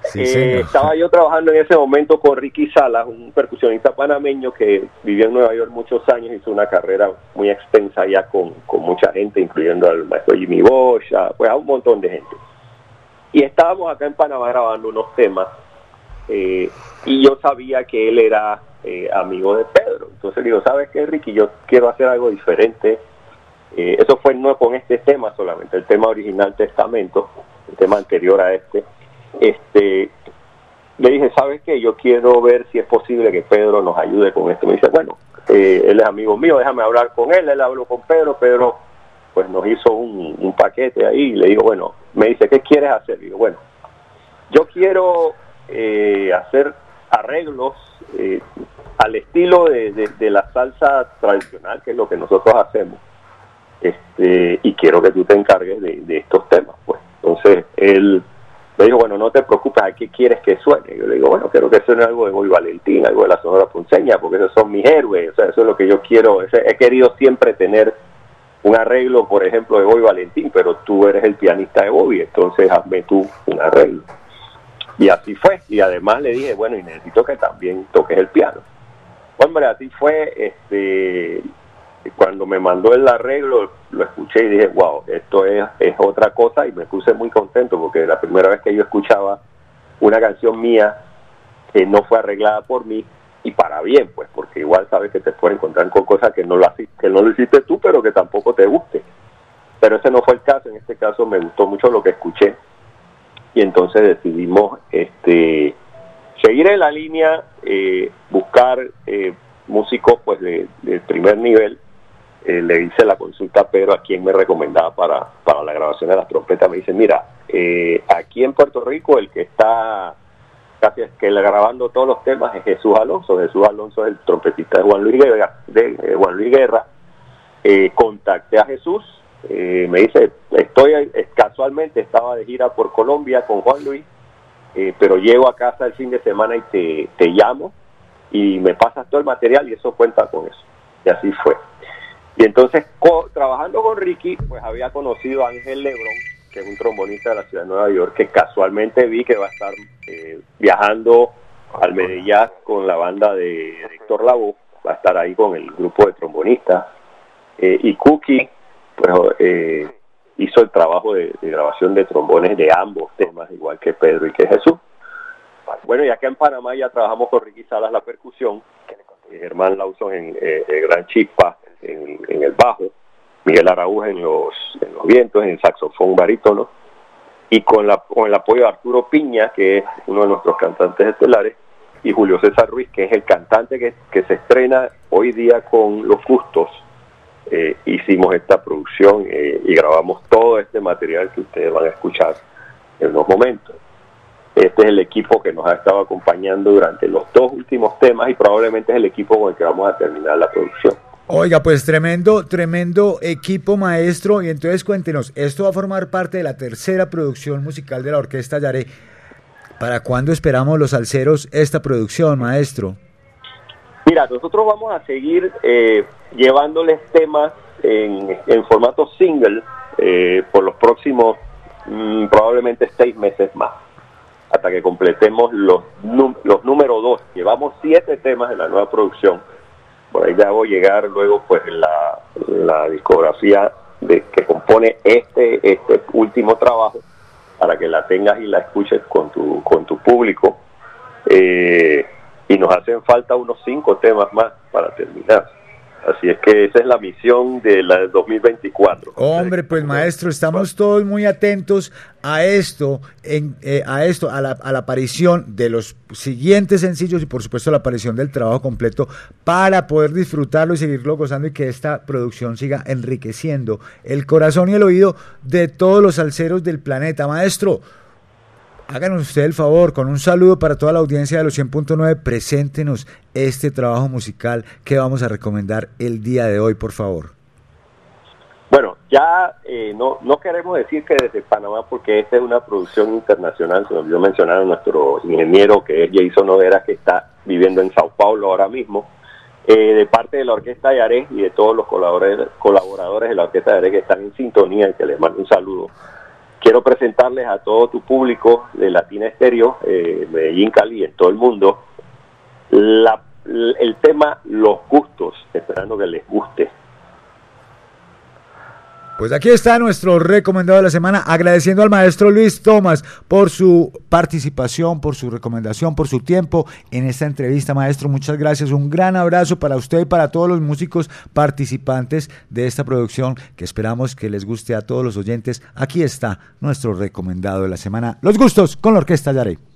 Sí, Eh, estaba yo trabajando en ese momento con Ricky Salas, un percusionista panameño que vivió en Nueva York muchos años, hizo una carrera muy extensa ya con, con mucha gente, incluyendo al maestro Jimmy Bosch, a- pues a un montón de gente. Y estábamos acá en Panamá grabando unos temas eh, y yo sabía que él era eh, amigo de Pedro. Entonces digo, ¿sabes qué, Ricky? Yo quiero hacer algo diferente. Eh, eso fue no con este tema solamente, el tema original Testamento, el tema anterior a este. Este, le dije, ¿sabes qué? Yo quiero ver si es posible que Pedro nos ayude con esto. Me dice, bueno, él es amigo mío, déjame hablar con él. Él habló con Pedro, Pedro pues nos hizo un, un paquete ahí y le digo, bueno, me dice, ¿qué quieres hacer? digo, bueno, yo quiero eh, hacer arreglos eh, al estilo de, de- la salsa tradicional, que es lo que nosotros hacemos. Este, y quiero que tú te encargues de, estos temas. Pues. Entonces, él me dijo, bueno, no te preocupes, ¿a qué quieres que suene? Yo le digo, bueno, quiero que suene algo de Boy Valentín, algo de la Sonora Ponceña, porque esos son mis héroes, o sea, eso es lo que yo quiero. He querido siempre tener un arreglo, por ejemplo, de Bobby Valentín, pero tú eres el pianista de Bobby, entonces hazme tú un arreglo. Y así fue. Y además le dije, bueno, y necesito que también toques el piano. Hombre, así fue, este, cuando me mandó el arreglo, lo escuché y dije, wow, esto es, es otra cosa y me puse muy contento porque la primera vez que yo escuchaba una canción mía que no fue arreglada por mí y para bien, pues, porque igual sabes que te puedes encontrar con cosas que no, lo, que no lo hiciste tú, pero que tampoco te guste. Pero ese no fue el caso, en este caso me gustó mucho lo que escuché y entonces decidimos este seguir en la línea, eh, buscar eh, músicos pues de, primer nivel. Eh, le hice la consulta a Pedro a quien me recomendaba para, para la grabación de las trompetas. Me dice, mira, eh, aquí en Puerto Rico el que está casi es que grabando todos los temas es Jesús Alonso. Jesús Alonso es el trompetista de Juan Luis Guerra. De, Juan Luis Guerra. Contacté a Jesús, eh, me dice, estoy casualmente estaba de gira por Colombia con Juan Luis, eh, pero llego a casa el fin de semana y te, te llamo y me pasas todo el material y eso cuenta con eso. Y así fue. Y entonces, trabajando con Ricky, pues había conocido a Ángel Lebron, que es un trombonista de la ciudad de Nueva York, que casualmente vi que va a estar eh, viajando al Medellín con la banda de, Héctor Lavoe, va a estar ahí con el grupo de trombonistas. Y Cookie, pues, hizo el trabajo de, grabación de trombones de ambos temas, igual que Pedro y que Jesús. Bueno, y acá en Panamá ya trabajamos con Ricky Salas la percusión, Germán Lawson en eh, gran chispa en, el bajo, Miguel Araújo en los, en los vientos, en el saxofón barítono, y con, el apoyo de Arturo Piña, que es uno de nuestros cantantes estelares, y Julio César Ruiz, que es el cantante que, que se estrena hoy día con Los Gustos. Eh, hicimos esta producción eh, y grabamos todo este material que ustedes van a escuchar en unos momentos. Este es el equipo que nos ha estado acompañando durante los dos últimos temas y probablemente es el equipo con el que vamos a terminar la producción. Oiga, pues tremendo, tremendo equipo maestro. Y entonces cuéntenos, esto va a formar parte de la tercera producción musical de la Orquesta Yaré. ¿Para cuándo esperamos los alceros esta producción, maestro? Mira, nosotros vamos a seguir eh, llevándoles temas en, en formato single eh, por los próximos mm, probablemente seis meses más, hasta que completemos los, los número dos. Llevamos siete temas en la nueva producción. Por ahí ya a llegar luego pues la, la discografía que compone este, este último trabajo para que la tengas y la escuches con tu, con tu público. Eh, y nos hacen falta unos cinco temas más para terminar. Así es que esa es la misión de la del 2024. Hombre, pues maestro, estamos todos muy atentos a esto, en, eh, a esto, a la, a la aparición de los siguientes sencillos y por supuesto la aparición del trabajo completo para poder disfrutarlo y seguirlo gozando y que esta producción siga enriqueciendo el corazón y el oído de todos los alceros del planeta. Maestro, Háganos usted el favor, con un saludo para toda la audiencia de los 100.9, preséntenos este trabajo musical que vamos a recomendar el día de hoy, por favor. Bueno, ya eh, no, no queremos decir que desde Panamá, porque esta es una producción internacional, se nos olvidó nuestro ingeniero que es Jason Overa, que está viviendo en Sao Paulo ahora mismo, eh, de parte de la Orquesta de Aré y de todos los colaboradores, colaboradores de la Orquesta de Aré que están en sintonía y que les mando un saludo. Quiero presentarles a todo tu público de Latina Estéreo, eh, Medellín, Cali, en todo el mundo, el tema Los Gustos, esperando que les guste. Pues aquí está nuestro recomendado de la semana, agradeciendo al maestro Luis Tomás por su participación, por su recomendación, por su tiempo en esta entrevista, maestro. Muchas gracias, un gran abrazo para usted y para todos los músicos participantes de esta producción que esperamos que les guste a todos los oyentes. Aquí está nuestro recomendado de la semana, Los Gustos con la Orquesta Yarey.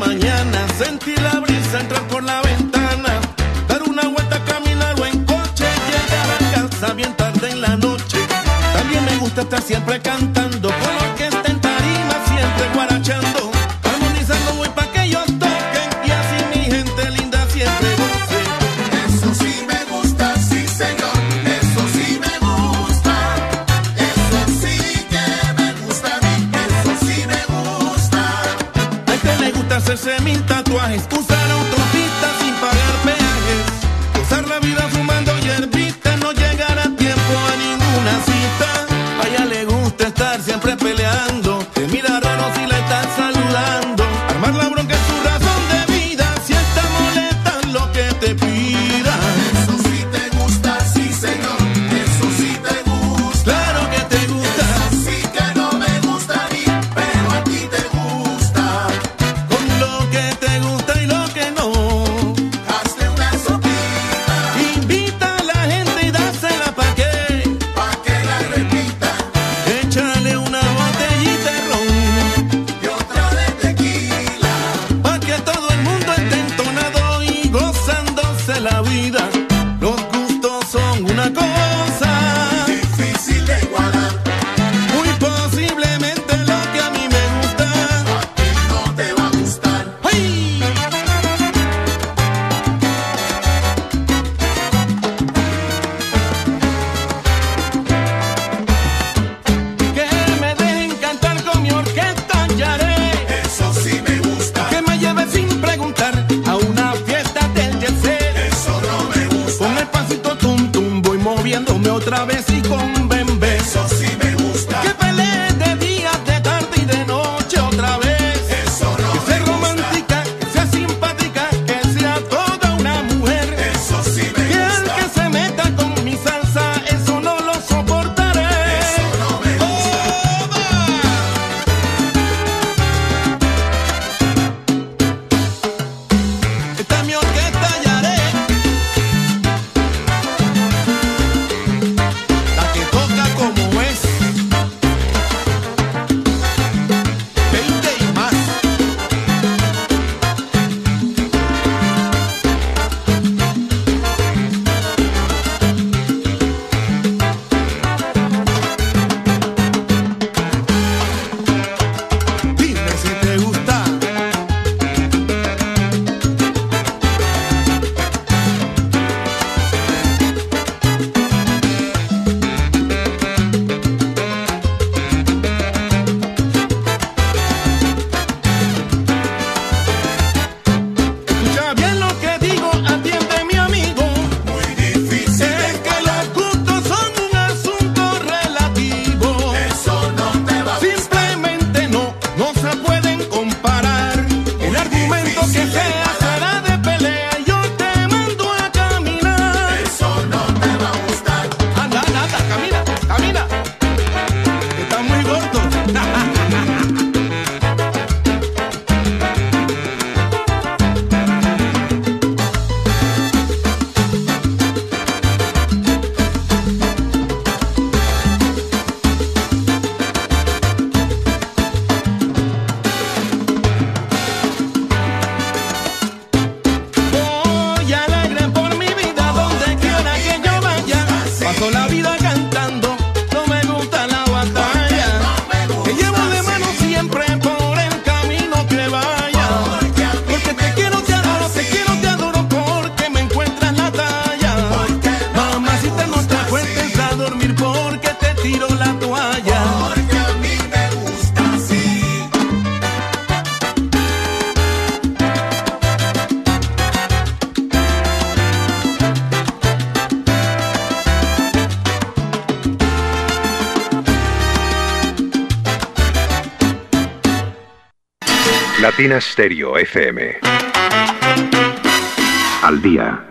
mañana sentí la brisa entrar por la ventana, dar una vuelta, caminar o en coche, llegar a casa bien tarde en la noche. También me gusta estar siempre cantando. Latina Stereo FM. Al día.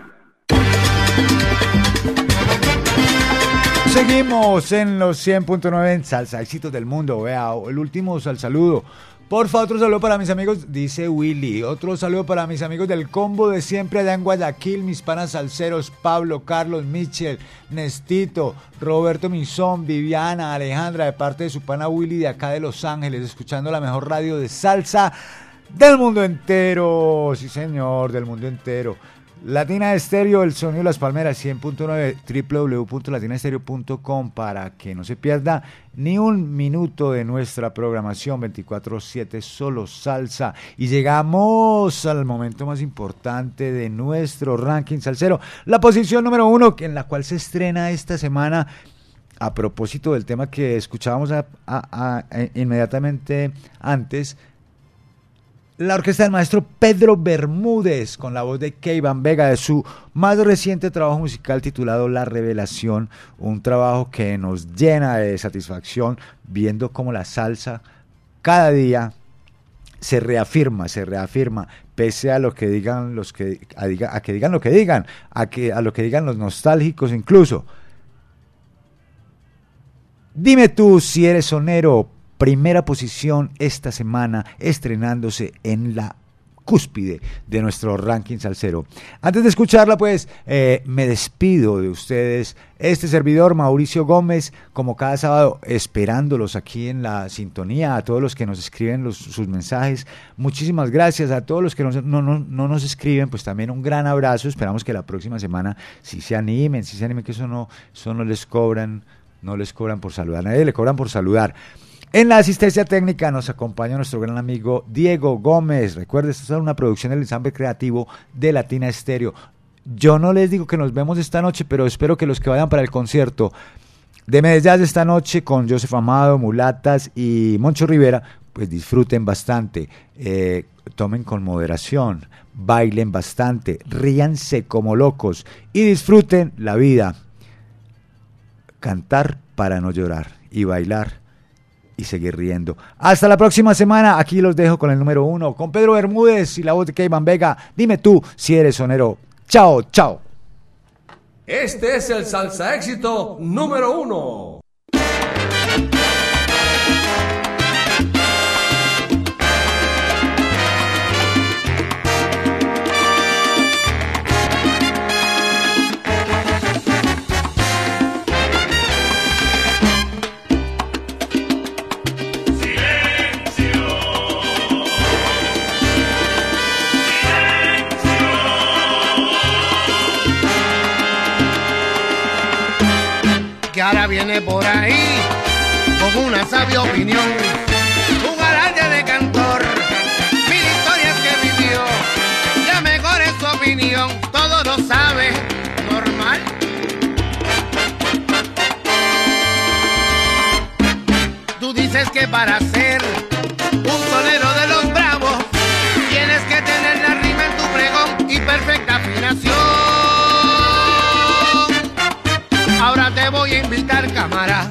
Seguimos en los 100.9 en Salsa Éxitos del Mundo. Vea, el último sal saludo. Porfa, otro saludo para mis amigos, dice Willy. Otro saludo para mis amigos del combo de siempre allá en Guayaquil, mis panas salseros, Pablo, Carlos, Michel, Nestito, Roberto Minzón, Viviana, Alejandra, de parte de su pana Willy de acá de Los Ángeles, escuchando la mejor radio de salsa del mundo entero. Sí, señor, del mundo entero. Latina Estéreo, el sonido de las palmeras, 100.9, www.latinaestereo.com para que no se pierda ni un minuto de nuestra programación 24-7, solo salsa. Y llegamos al momento más importante de nuestro ranking salsero, la posición número uno, en la cual se estrena esta semana. A propósito del tema que escuchábamos a- a- inmediatamente antes, la orquesta del maestro Pedro Bermúdez con la voz de Keivan Vega de su más reciente trabajo musical titulado La Revelación, un trabajo que nos llena de satisfacción viendo cómo la salsa cada día se reafirma, se reafirma, pese a lo que digan los que a, que digan lo que digan, a que a lo que digan los nostálgicos incluso. Dime tú si eres sonero. Primera posición esta semana, estrenándose en la cúspide de nuestro ranking salsero. Antes de escucharla, pues, eh, me despido de ustedes. Este servidor, Mauricio Gómez, como cada sábado, esperándolos aquí en la sintonía, a todos los que nos escriben los- sus mensajes. Muchísimas gracias a todos los que no, no- no nos escriben, pues también un gran abrazo. Esperamos que la próxima semana sí se animen, sí se animen, que eso no, eso no les cobran, no les cobran por saludar, nadie le cobran por saludar. En la asistencia técnica nos acompaña nuestro gran amigo Diego Gómez. Recuerde, esta es una producción del ensamble creativo de Latina Estéreo. Yo no les digo que nos vemos esta noche, pero espero que los que vayan para el concierto de Medellín esta noche con Joseph Amado, Mulatas y Moncho Rivera, pues disfruten bastante, eh, tomen con moderación, bailen bastante, ríanse como locos y disfruten la vida. Cantar para no llorar y bailar y seguir riendo. Hasta la próxima semana. Aquí los dejo con el número uno, con Pedro Bermúdez y la voz de Keyman Vega. Dime tú si eres sonero. Chao, chao. Este es el salsa éxito número uno. Por ahí con una sabia opinión, un alarde de cantor, mil historias que vivió, ya mejor es su opinión, todo lo sabe, normal. Tú dices que para ser un sonero de los bravos, tienes que tener la rima en tu pregón y perfecta cámara,